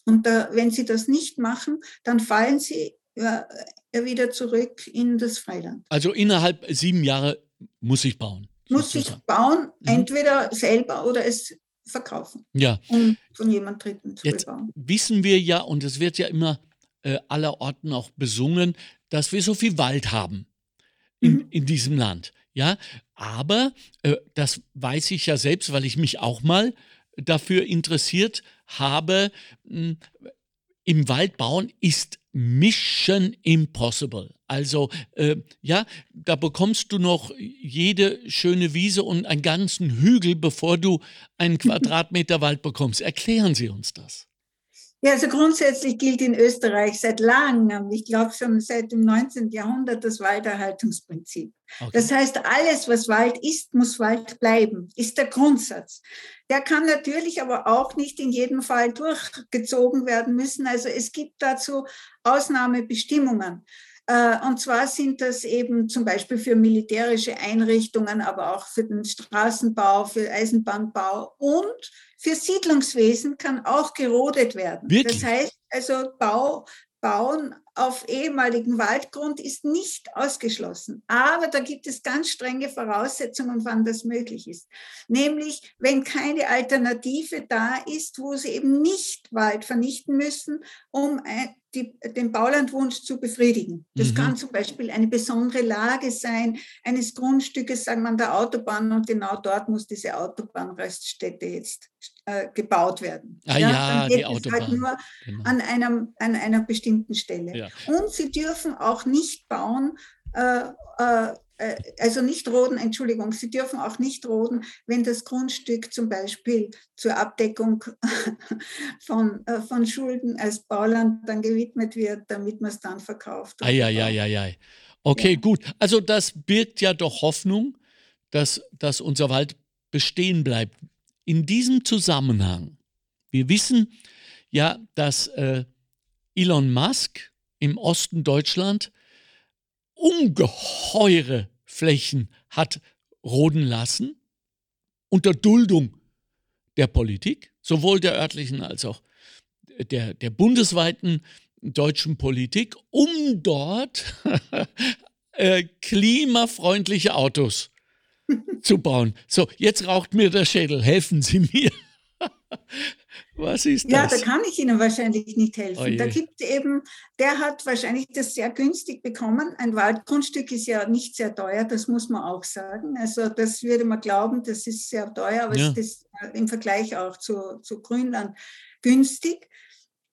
Und da, wenn sie das nicht machen, dann fallen sie ja, wieder zurück in das Freiland. Also innerhalb sieben Jahre muss ich bauen. Muss ich bauen, mhm. entweder selber oder es verkaufen. Ja. Um von jemand Dritten zu Jetzt bebauen. Wissen wir ja, und es wird ja immer äh, allerorten auch besungen, dass wir so viel Wald haben in, mhm. in diesem Land. Ja, aber äh, das weiß ich ja selbst, weil ich mich auch mal dafür interessiert habe. Mh, Im Wald bauen ist Mission Impossible. Also äh, ja, da bekommst du noch jede schöne Wiese und einen ganzen Hügel, bevor du einen Quadratmeter Wald bekommst. Erklären Sie uns das. Ja, also grundsätzlich gilt in Österreich seit langem, ich glaube schon seit dem 19. Jahrhundert, das Walderhaltungsprinzip. Okay. Das heißt, alles, was Wald ist, muss Wald bleiben, ist der Grundsatz. Der kann natürlich aber auch nicht in jedem Fall durchgezogen werden müssen. Also es gibt dazu Ausnahmebestimmungen. Äh, und zwar sind das eben zum Beispiel für militärische Einrichtungen, aber auch für den Straßenbau, für Eisenbahnbau und für Siedlungswesen kann auch gerodet werden. Wirklich? Das heißt also Bau, Bauen auf ehemaligen Waldgrund ist nicht ausgeschlossen. Aber da gibt es ganz strenge Voraussetzungen, wann das möglich ist. Nämlich, wenn keine Alternative da ist, wo sie eben nicht Wald vernichten müssen, um die, den Baulandwunsch zu befriedigen. Das mhm. kann zum Beispiel eine besondere Lage sein eines Grundstückes, sagen wir an der Autobahn, und genau dort muss diese Autobahnraststätte jetzt äh, gebaut werden. Ah ja, ja die halt Autobahn. Halt nur genau. an, einem, an einer bestimmten Stelle. Ja. Und sie dürfen auch nicht bauen, äh, äh, also nicht roden, Entschuldigung, sie dürfen auch nicht roden, wenn das Grundstück zum Beispiel zur Abdeckung von, äh, von Schulden als Bauland dann gewidmet wird, damit man es dann verkauft. Eieieiei. Okay, ja. gut. Also das birgt ja doch Hoffnung, dass, dass unser Wald bestehen bleibt. In diesem Zusammenhang, wir wissen ja, dass äh, Elon Musk im Osten Deutschland ungeheure Flächen hat roden lassen, unter Duldung der Politik, sowohl der örtlichen als auch der, der bundesweiten deutschen Politik, um dort äh, klimafreundliche Autos zu bauen. So, jetzt raucht mir der Schädel. Helfen Sie mir. Was ist das? Ja, da kann ich Ihnen wahrscheinlich nicht helfen. Oh da gibt eben, der hat wahrscheinlich das sehr günstig bekommen. Ein Waldgrundstück ist ja nicht sehr teuer, das muss man auch sagen. Also das würde man glauben, das ist sehr teuer, aber ja. es ist im Vergleich auch zu, zu Grünland günstig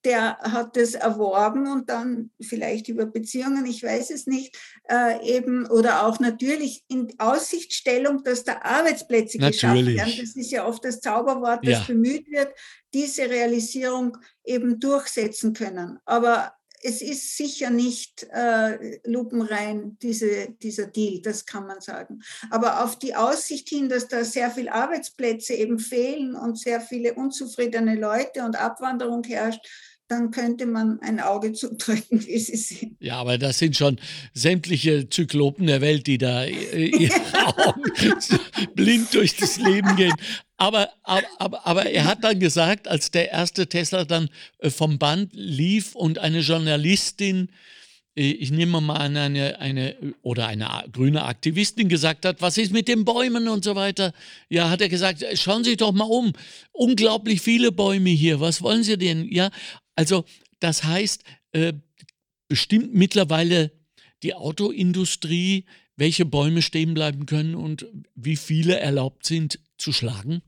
der hat es erworben und dann vielleicht über Beziehungen, ich weiß es nicht, äh, eben oder auch natürlich in Aussichtstellung, dass da Arbeitsplätze natürlich. geschaffen werden. Das ist ja oft das Zauberwort, das ja. bemüht wird, diese Realisierung eben durchsetzen können. Aber es ist sicher nicht äh, lupenrein, diese, dieser Deal, das kann man sagen. Aber auf die Aussicht hin, dass da sehr viele Arbeitsplätze eben fehlen und sehr viele unzufriedene Leute und Abwanderung herrscht, dann könnte man ein Auge zudrücken, wie Sie sehen. Ja, aber das sind schon sämtliche Zyklopen der Welt, die da äh, ihre blind durch das Leben gehen. Aber, aber, aber, aber, er hat dann gesagt, als der erste Tesla dann äh, vom Band lief und eine Journalistin, äh, ich nehme mal an, eine, eine oder eine grüne Aktivistin gesagt hat, was ist mit den Bäumen und so weiter. Ja, hat er gesagt, schauen Sie doch mal um. Unglaublich viele Bäume hier. Was wollen Sie denn? Ja, also das heißt, äh, bestimmt mittlerweile die Autoindustrie, welche Bäume stehen bleiben können und wie viele erlaubt sind zu schlagen?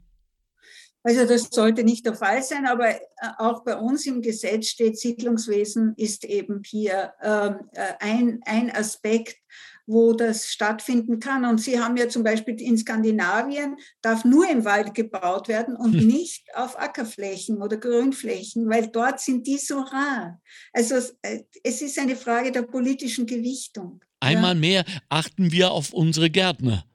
Also das sollte nicht der Fall sein, aber äh, auch bei uns im Gesetz steht, Siedlungswesen ist eben hier ähm, äh, ein, ein Aspekt, wo das stattfinden kann. Und Sie haben ja zum Beispiel in Skandinavien, darf nur im Wald gebaut werden und hm. nicht auf Ackerflächen oder Grünflächen, weil dort sind die so rar. Also äh, es ist eine Frage der politischen Gewichtung. Einmal ja. mehr achten wir auf unsere Gärtner.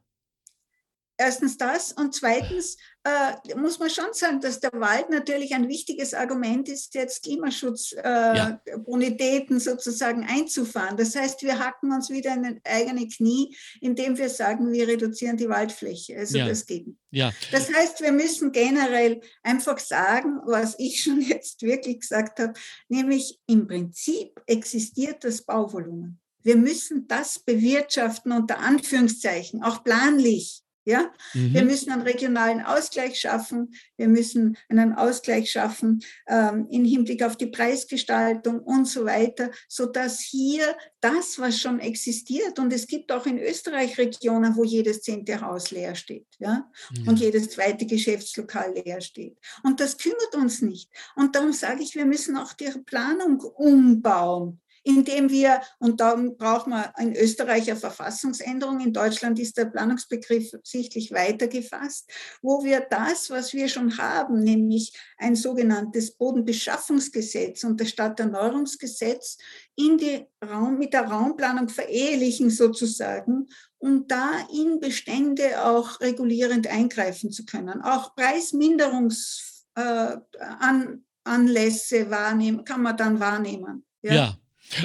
Erstens das und zweitens äh, muss man schon sagen, dass der Wald natürlich ein wichtiges Argument ist, jetzt Klimaschutzbonitäten äh, ja. sozusagen einzufahren. Das heißt, wir hacken uns wieder in den eigenen Knie, indem wir sagen, wir reduzieren die Waldfläche. Also ja. das geht nicht. Ja. Das heißt, wir müssen generell einfach sagen, was ich schon jetzt wirklich gesagt habe, nämlich im Prinzip existiert das Bauvolumen. Wir müssen das bewirtschaften unter Anführungszeichen, auch planlich. Ja? Mhm. Wir müssen einen regionalen Ausgleich schaffen. Wir müssen einen Ausgleich schaffen ähm, im Hinblick auf die Preisgestaltung und so weiter, sodass hier das, was schon existiert, und es gibt auch in Österreich Regionen, wo jedes zehnte Haus leer steht ja? Mhm. und jedes zweite Geschäftslokal leer steht. Und das kümmert uns nicht. Und darum sage ich, wir müssen auch die Planung umbauen indem wir, und da braucht man in Österreich eine Verfassungsänderung, in Deutschland ist der Planungsbegriff sichtlich weiter gefasst, wo wir das, was wir schon haben, nämlich ein sogenanntes Bodenbeschaffungsgesetz und das Stadterneuerungsgesetz in die Raum, mit der Raumplanung verehelichen sozusagen, um da in Bestände auch regulierend eingreifen zu können. Auch Preisminderungsanlässe äh, wahrnehmen, kann man dann wahrnehmen. ja. ja.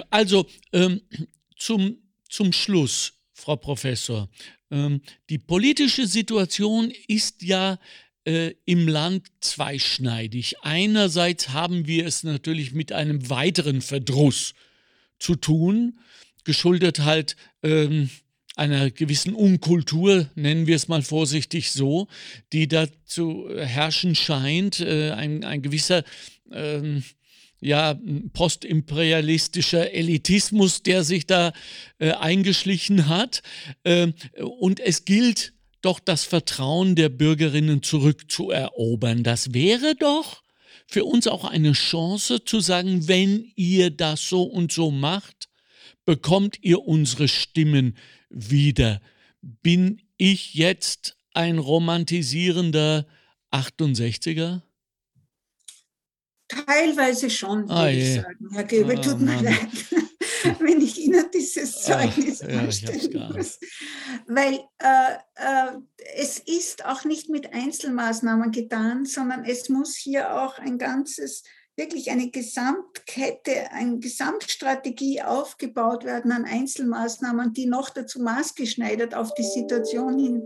Also ähm, zum, zum Schluss, Frau Professor. Ähm, die politische Situation ist ja äh, im Land zweischneidig. Einerseits haben wir es natürlich mit einem weiteren Verdruss zu tun, geschuldet halt ähm, einer gewissen Unkultur, nennen wir es mal vorsichtig so, die da zu herrschen scheint, äh, ein, ein gewisser ähm, ja, postimperialistischer Elitismus, der sich da äh, eingeschlichen hat. Äh, und es gilt doch das Vertrauen der Bürgerinnen zurückzuerobern. Das wäre doch für uns auch eine Chance zu sagen, wenn ihr das so und so macht, bekommt ihr unsere Stimmen wieder. Bin ich jetzt ein romantisierender 68er? Teilweise schon, würde ah, ich sagen. Herr Göbel, ah, tut mir Mann. leid, wenn ich Ihnen dieses Zeugnis Ach, anstellen ja, muss. Weil äh, äh, es ist auch nicht mit Einzelmaßnahmen getan, sondern es muss hier auch ein ganzes wirklich eine Gesamtkette, eine Gesamtstrategie aufgebaut werden an Einzelmaßnahmen, die noch dazu maßgeschneidert auf die Situation hin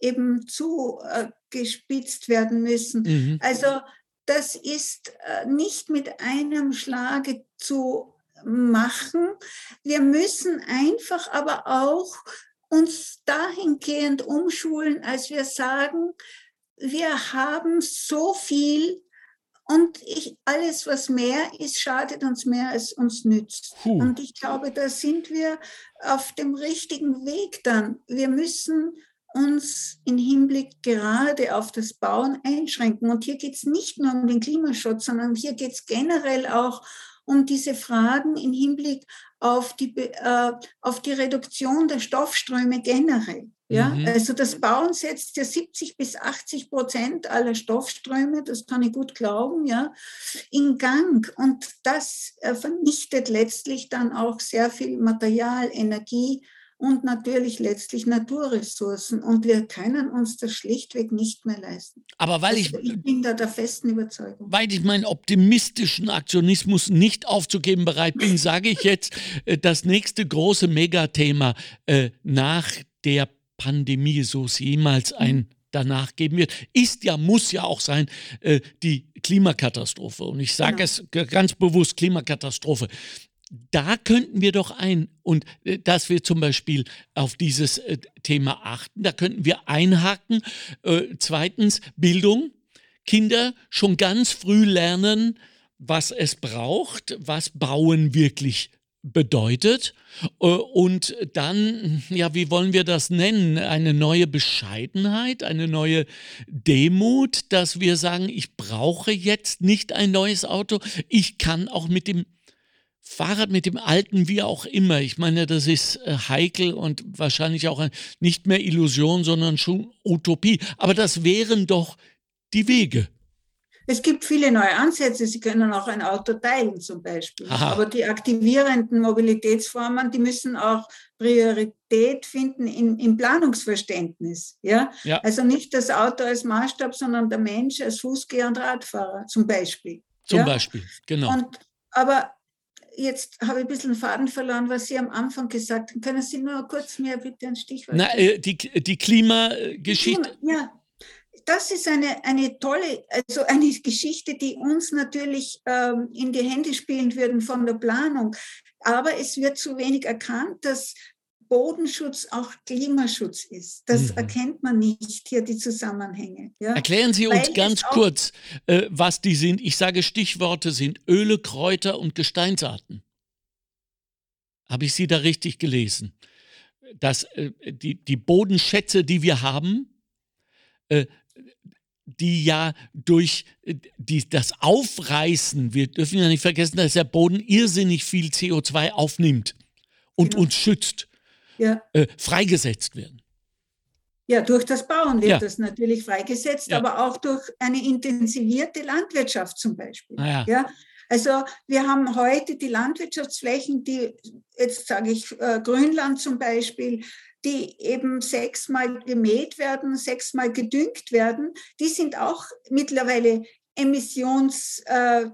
eben zugespitzt werden müssen. Mhm. Also das ist äh, nicht mit einem Schlage zu machen. Wir müssen einfach aber auch uns dahingehend umschulen, als wir sagen, wir haben so viel und ich, alles, was mehr ist, schadet uns mehr, als uns nützt. Puh. Und ich glaube, da sind wir auf dem richtigen Weg dann. Wir müssen uns im Hinblick gerade auf das Bauen einschränken. Und hier geht es nicht nur um den Klimaschutz, sondern hier geht es generell auch um diese Fragen im Hinblick auf die, äh, auf die Reduktion der Stoffströme generell. Ja, mhm. also das Bauen setzt ja 70 bis 80 Prozent aller Stoffströme, das kann ich gut glauben, ja, in Gang. Und das äh, vernichtet letztlich dann auch sehr viel Material, Energie und natürlich letztlich Naturressourcen. Und wir können uns das schlichtweg nicht mehr leisten. Aber weil also ich, ich bin da der festen Überzeugung. Weil ich meinen optimistischen Aktionismus nicht aufzugeben bereit bin, sage ich jetzt, äh, das nächste große Megathema äh, nach der Pandemie, so es jemals ein mhm. danach geben wird, ist ja, muss ja auch sein, äh, die Klimakatastrophe. Und ich sage genau. es ganz bewusst, Klimakatastrophe da könnten wir doch ein, und äh, dass wir zum Beispiel auf dieses äh, Thema achten, da könnten wir einhaken. Äh, zweitens, Bildung. Kinder schon ganz früh lernen, was es braucht, was Bauen wirklich bedeutet. Und dann, ja, wie wollen wir das nennen? Eine neue Bescheidenheit, eine neue Demut, dass wir sagen, ich brauche jetzt nicht ein neues Auto, ich kann auch mit dem Fahrrad mit dem alten, wie auch immer. Ich meine, das ist äh, heikel und wahrscheinlich auch nicht mehr Illusion, sondern schon Utopie. Aber das wären doch die Wege. Es gibt viele neue Ansätze. Sie können auch ein Auto teilen zum Beispiel. Aha. Aber die aktivierenden Mobilitätsformen, die müssen auch Priorität finden in, im Planungsverständnis. Ja? ja? Also nicht das Auto als Maßstab, sondern der Mensch als Fußgänger und Radfahrer zum Beispiel. Zum ja? Beispiel, genau. Und, aber jetzt habe ich ein bisschen Faden verloren, was Sie am Anfang gesagt haben. Können Sie nur kurz mehr bitte ein Stichwort? Na, äh, die, die Klimageschichte. Klima, ja, das ist eine, eine tolle, also eine Geschichte, die uns natürlich ähm, in die Hände spielen würden von der Planung. Aber es wird zu wenig erkannt, dass Bodenschutz auch Klimaschutz ist. Das mhm. erkennt man nicht hier, die Zusammenhänge. Ja? Erklären Sie uns Weil ganz kurz, äh, was die sind. Ich sage Stichworte sind Öle, Kräuter und Gesteinsarten. Habe ich Sie da richtig gelesen? Dass äh, die, die Bodenschätze, die wir haben, äh, die ja durch äh, die, das Aufreißen, wir dürfen ja nicht vergessen, dass der Boden irrsinnig viel CO2 aufnimmt und genau. uns schützt ja. äh, freigesetzt werden. Ja, durch das Bauen wird ja. das natürlich freigesetzt, ja. aber auch durch eine intensivierte Landwirtschaft zum Beispiel. Ah, ja. Also wir haben heute die Landwirtschaftsflächen, die, jetzt sage ich äh, Grünland zum Beispiel, die eben sechsmal gemäht werden, sechsmal gedüngt werden, die sind auch mittlerweile Emissions, äh,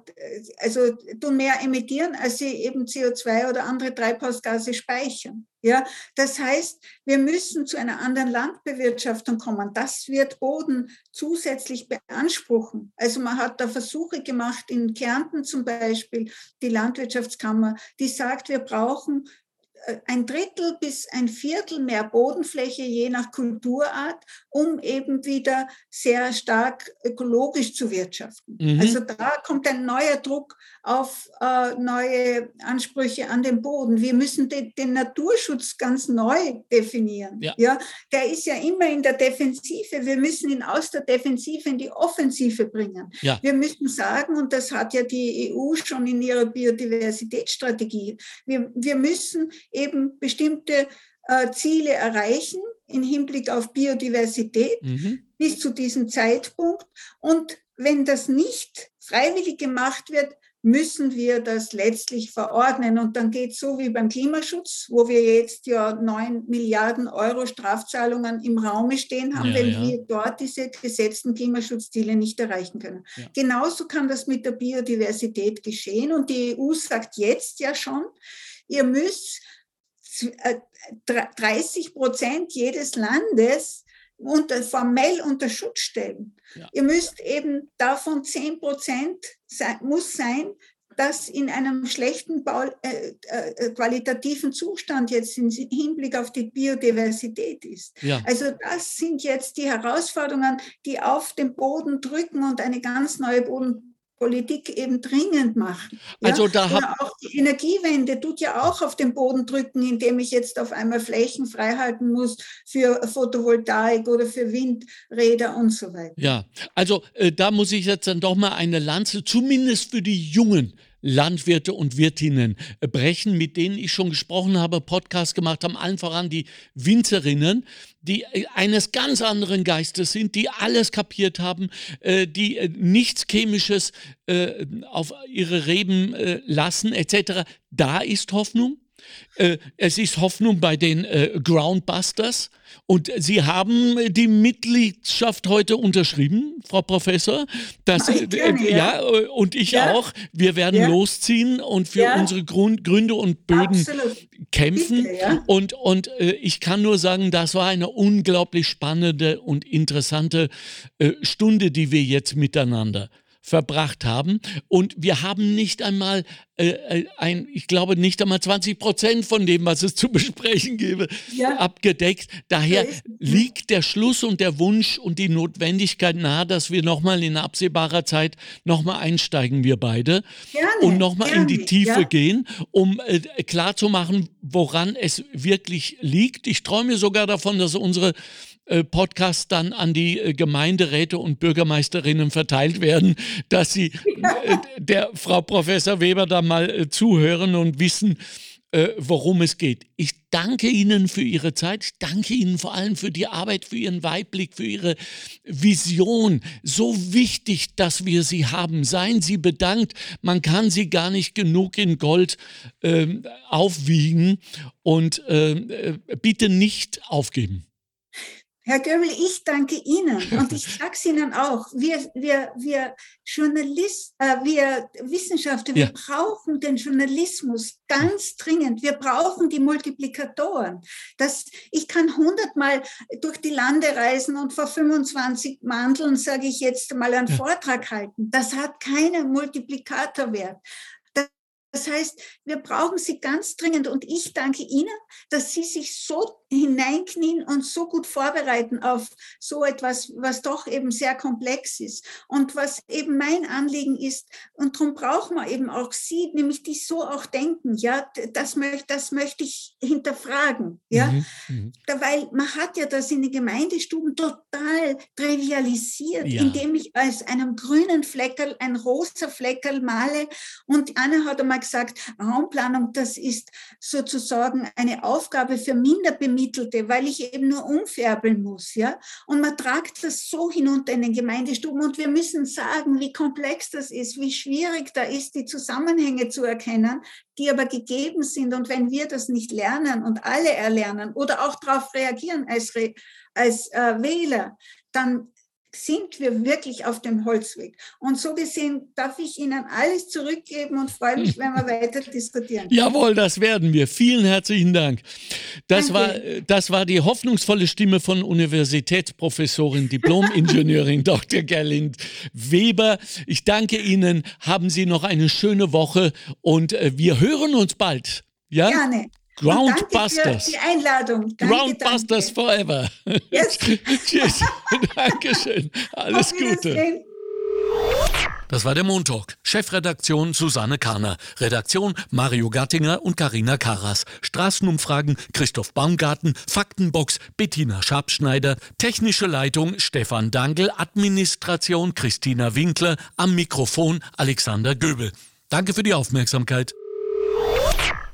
also tun mehr emittieren, als sie eben CO2 oder andere Treibhausgase speichern. Ja, das heißt, wir müssen zu einer anderen Landbewirtschaftung kommen. Das wird Boden zusätzlich beanspruchen. Also man hat da Versuche gemacht in Kärnten zum Beispiel, die Landwirtschaftskammer, die sagt, wir brauchen ein Drittel bis ein Viertel mehr Bodenfläche je nach Kulturart, um eben wieder sehr stark ökologisch zu wirtschaften. Mhm. Also da kommt ein neuer Druck auf äh, neue Ansprüche an den Boden. Wir müssen den, den Naturschutz ganz neu definieren. Ja. ja, der ist ja immer in der Defensive. Wir müssen ihn aus der Defensive in die Offensive bringen. Ja. Wir müssen sagen, und das hat ja die EU schon in ihrer Biodiversitätsstrategie, wir, wir müssen eben bestimmte äh, Ziele erreichen im Hinblick auf Biodiversität mhm. bis zu diesem Zeitpunkt. Und wenn das nicht freiwillig gemacht wird, müssen wir das letztlich verordnen. Und dann geht es so wie beim Klimaschutz, wo wir jetzt ja neun Milliarden Euro Strafzahlungen im Raume stehen haben, ja, wenn ja. wir dort diese gesetzten Klimaschutzziele nicht erreichen können. Ja. Genauso kann das mit der Biodiversität geschehen. Und die EU sagt jetzt ja schon, ihr müsst 30 äh, Prozent jedes Landes unter, formell unter Schutz stellen. Ja. Ihr müsst eben davon 10 Prozent sein, muss sein, das in einem schlechten äh, äh, qualitativen Zustand jetzt im Hinblick auf die Biodiversität ist. Ja. Also das sind jetzt die Herausforderungen, die auf den Boden drücken und eine ganz neue Boden Politik eben dringend machen. Ja? Also da hab auch die Energiewende tut ja auch auf den Boden drücken, indem ich jetzt auf einmal Flächen freihalten muss für Photovoltaik oder für Windräder und so weiter. Ja, also äh, da muss ich jetzt dann doch mal eine Lanze, zumindest für die Jungen Landwirte und Wirtinnen brechen, mit denen ich schon gesprochen habe, Podcast gemacht haben, allen voran die Winzerinnen, die eines ganz anderen Geistes sind, die alles kapiert haben, äh, die äh, nichts Chemisches äh, auf ihre Reben lassen, etc. Da ist Hoffnung. Äh, es ist Hoffnung bei den äh, Groundbusters und Sie haben die Mitgliedschaft heute unterschrieben, Frau Professor. Das, äh, ja. ja. und ich ja. auch. Wir werden ja. losziehen und für unsere Grund, Gründe und Böden Absolut. kämpfen. Bitte, und und äh, ich kann nur sagen, das war eine unglaublich spannende und interessante äh, Stunde, die wir jetzt miteinander verbracht haben. Und wir haben nicht einmal äh, äh ein, ich glaube, nicht einmal 20 Prozent von dem, was es zu besprechen gäbe, ja. abgedeckt. Daher liegt der Schluss und der Wunsch und die Notwendigkeit nahe, dass wir nochmal in absehbarer Zeit nochmal einsteigen, wir beide, gerne, und nochmal in die Tiefe ja. gehen, um äh, klarzumachen, woran es wirklich liegt. Ich träume sogar davon, dass unsere Podcast dann an die äh, Gemeinderäte und Bürgermeisterinnen verteilt werden, dass sie äh, der Frau Professor Weber da mal zuhören und wissen, worum es geht. Ich danke Ihnen für Ihre Zeit. Ich danke Ihnen vor allem für die Arbeit, für Ihren Weitblick, für Ihre Vision. So wichtig, dass wir Sie haben. Seien Sie bedankt. Man kann Sie gar nicht genug in Gold äh, aufwiegen und äh, bitte nicht aufgeben. Herr Göbel, ich danke Ihnen und ich sage es Ihnen auch. Wir, wir, wir Journalisten, äh, wir Wissenschaftler, ja. wir brauchen den Journalismus ganz dringend. Wir brauchen die Multiplikatoren. Das, ich kann hundertmal durch die Lande reisen und vor 25 Mandeln, sage ich jetzt mal, einen ja. Vortrag halten. Das hat keinen Multiplikatorwert. Das heißt, wir brauchen sie ganz dringend und ich danke Ihnen, dass Sie sich so hineinknien und so gut vorbereiten auf so etwas, was doch eben sehr komplex ist und was eben mein Anliegen ist. Und darum brauchen wir eben auch Sie, nämlich die so auch denken. Ja, das möchte, das möchte ich hinterfragen. Ja, mhm, mhm. weil man hat ja das in den Gemeindestuben total trivialisiert, ja. indem ich als einem grünen Fleckerl ein rosa Fleckerl male und Anne hat einmal gesagt, Raumplanung, das ist sozusagen eine Aufgabe für Minderbemittelte, weil ich eben nur umfärbeln muss, ja. Und man tragt das so hinunter in den Gemeindestuben und wir müssen sagen, wie komplex das ist, wie schwierig da ist, die Zusammenhänge zu erkennen, die aber gegeben sind. Und wenn wir das nicht lernen und alle erlernen oder auch darauf reagieren als, als äh, Wähler, dann sind wir wirklich auf dem Holzweg. Und so gesehen darf ich Ihnen alles zurückgeben und freue mich, wenn wir weiter diskutieren. Jawohl, das werden wir. Vielen herzlichen Dank. Das, war, das war die hoffnungsvolle Stimme von Universitätsprofessorin, Diplom-Ingenieurin Dr. Gerlind Weber. Ich danke Ihnen. Haben Sie noch eine schöne Woche und äh, wir hören uns bald. Ja? Gerne. Groundbusters. die Einladung. Danke, Groundbusters danke. forever. Yes. Tschüss. Dankeschön. Alles Gute. Das war der Montalk. Chefredaktion Susanne Karner. Redaktion Mario Gattinger und Karina Karas. Straßenumfragen Christoph Baumgarten. Faktenbox Bettina Schabschneider. Technische Leitung Stefan Dangel. Administration Christina Winkler. Am Mikrofon Alexander Göbel. Danke für die Aufmerksamkeit.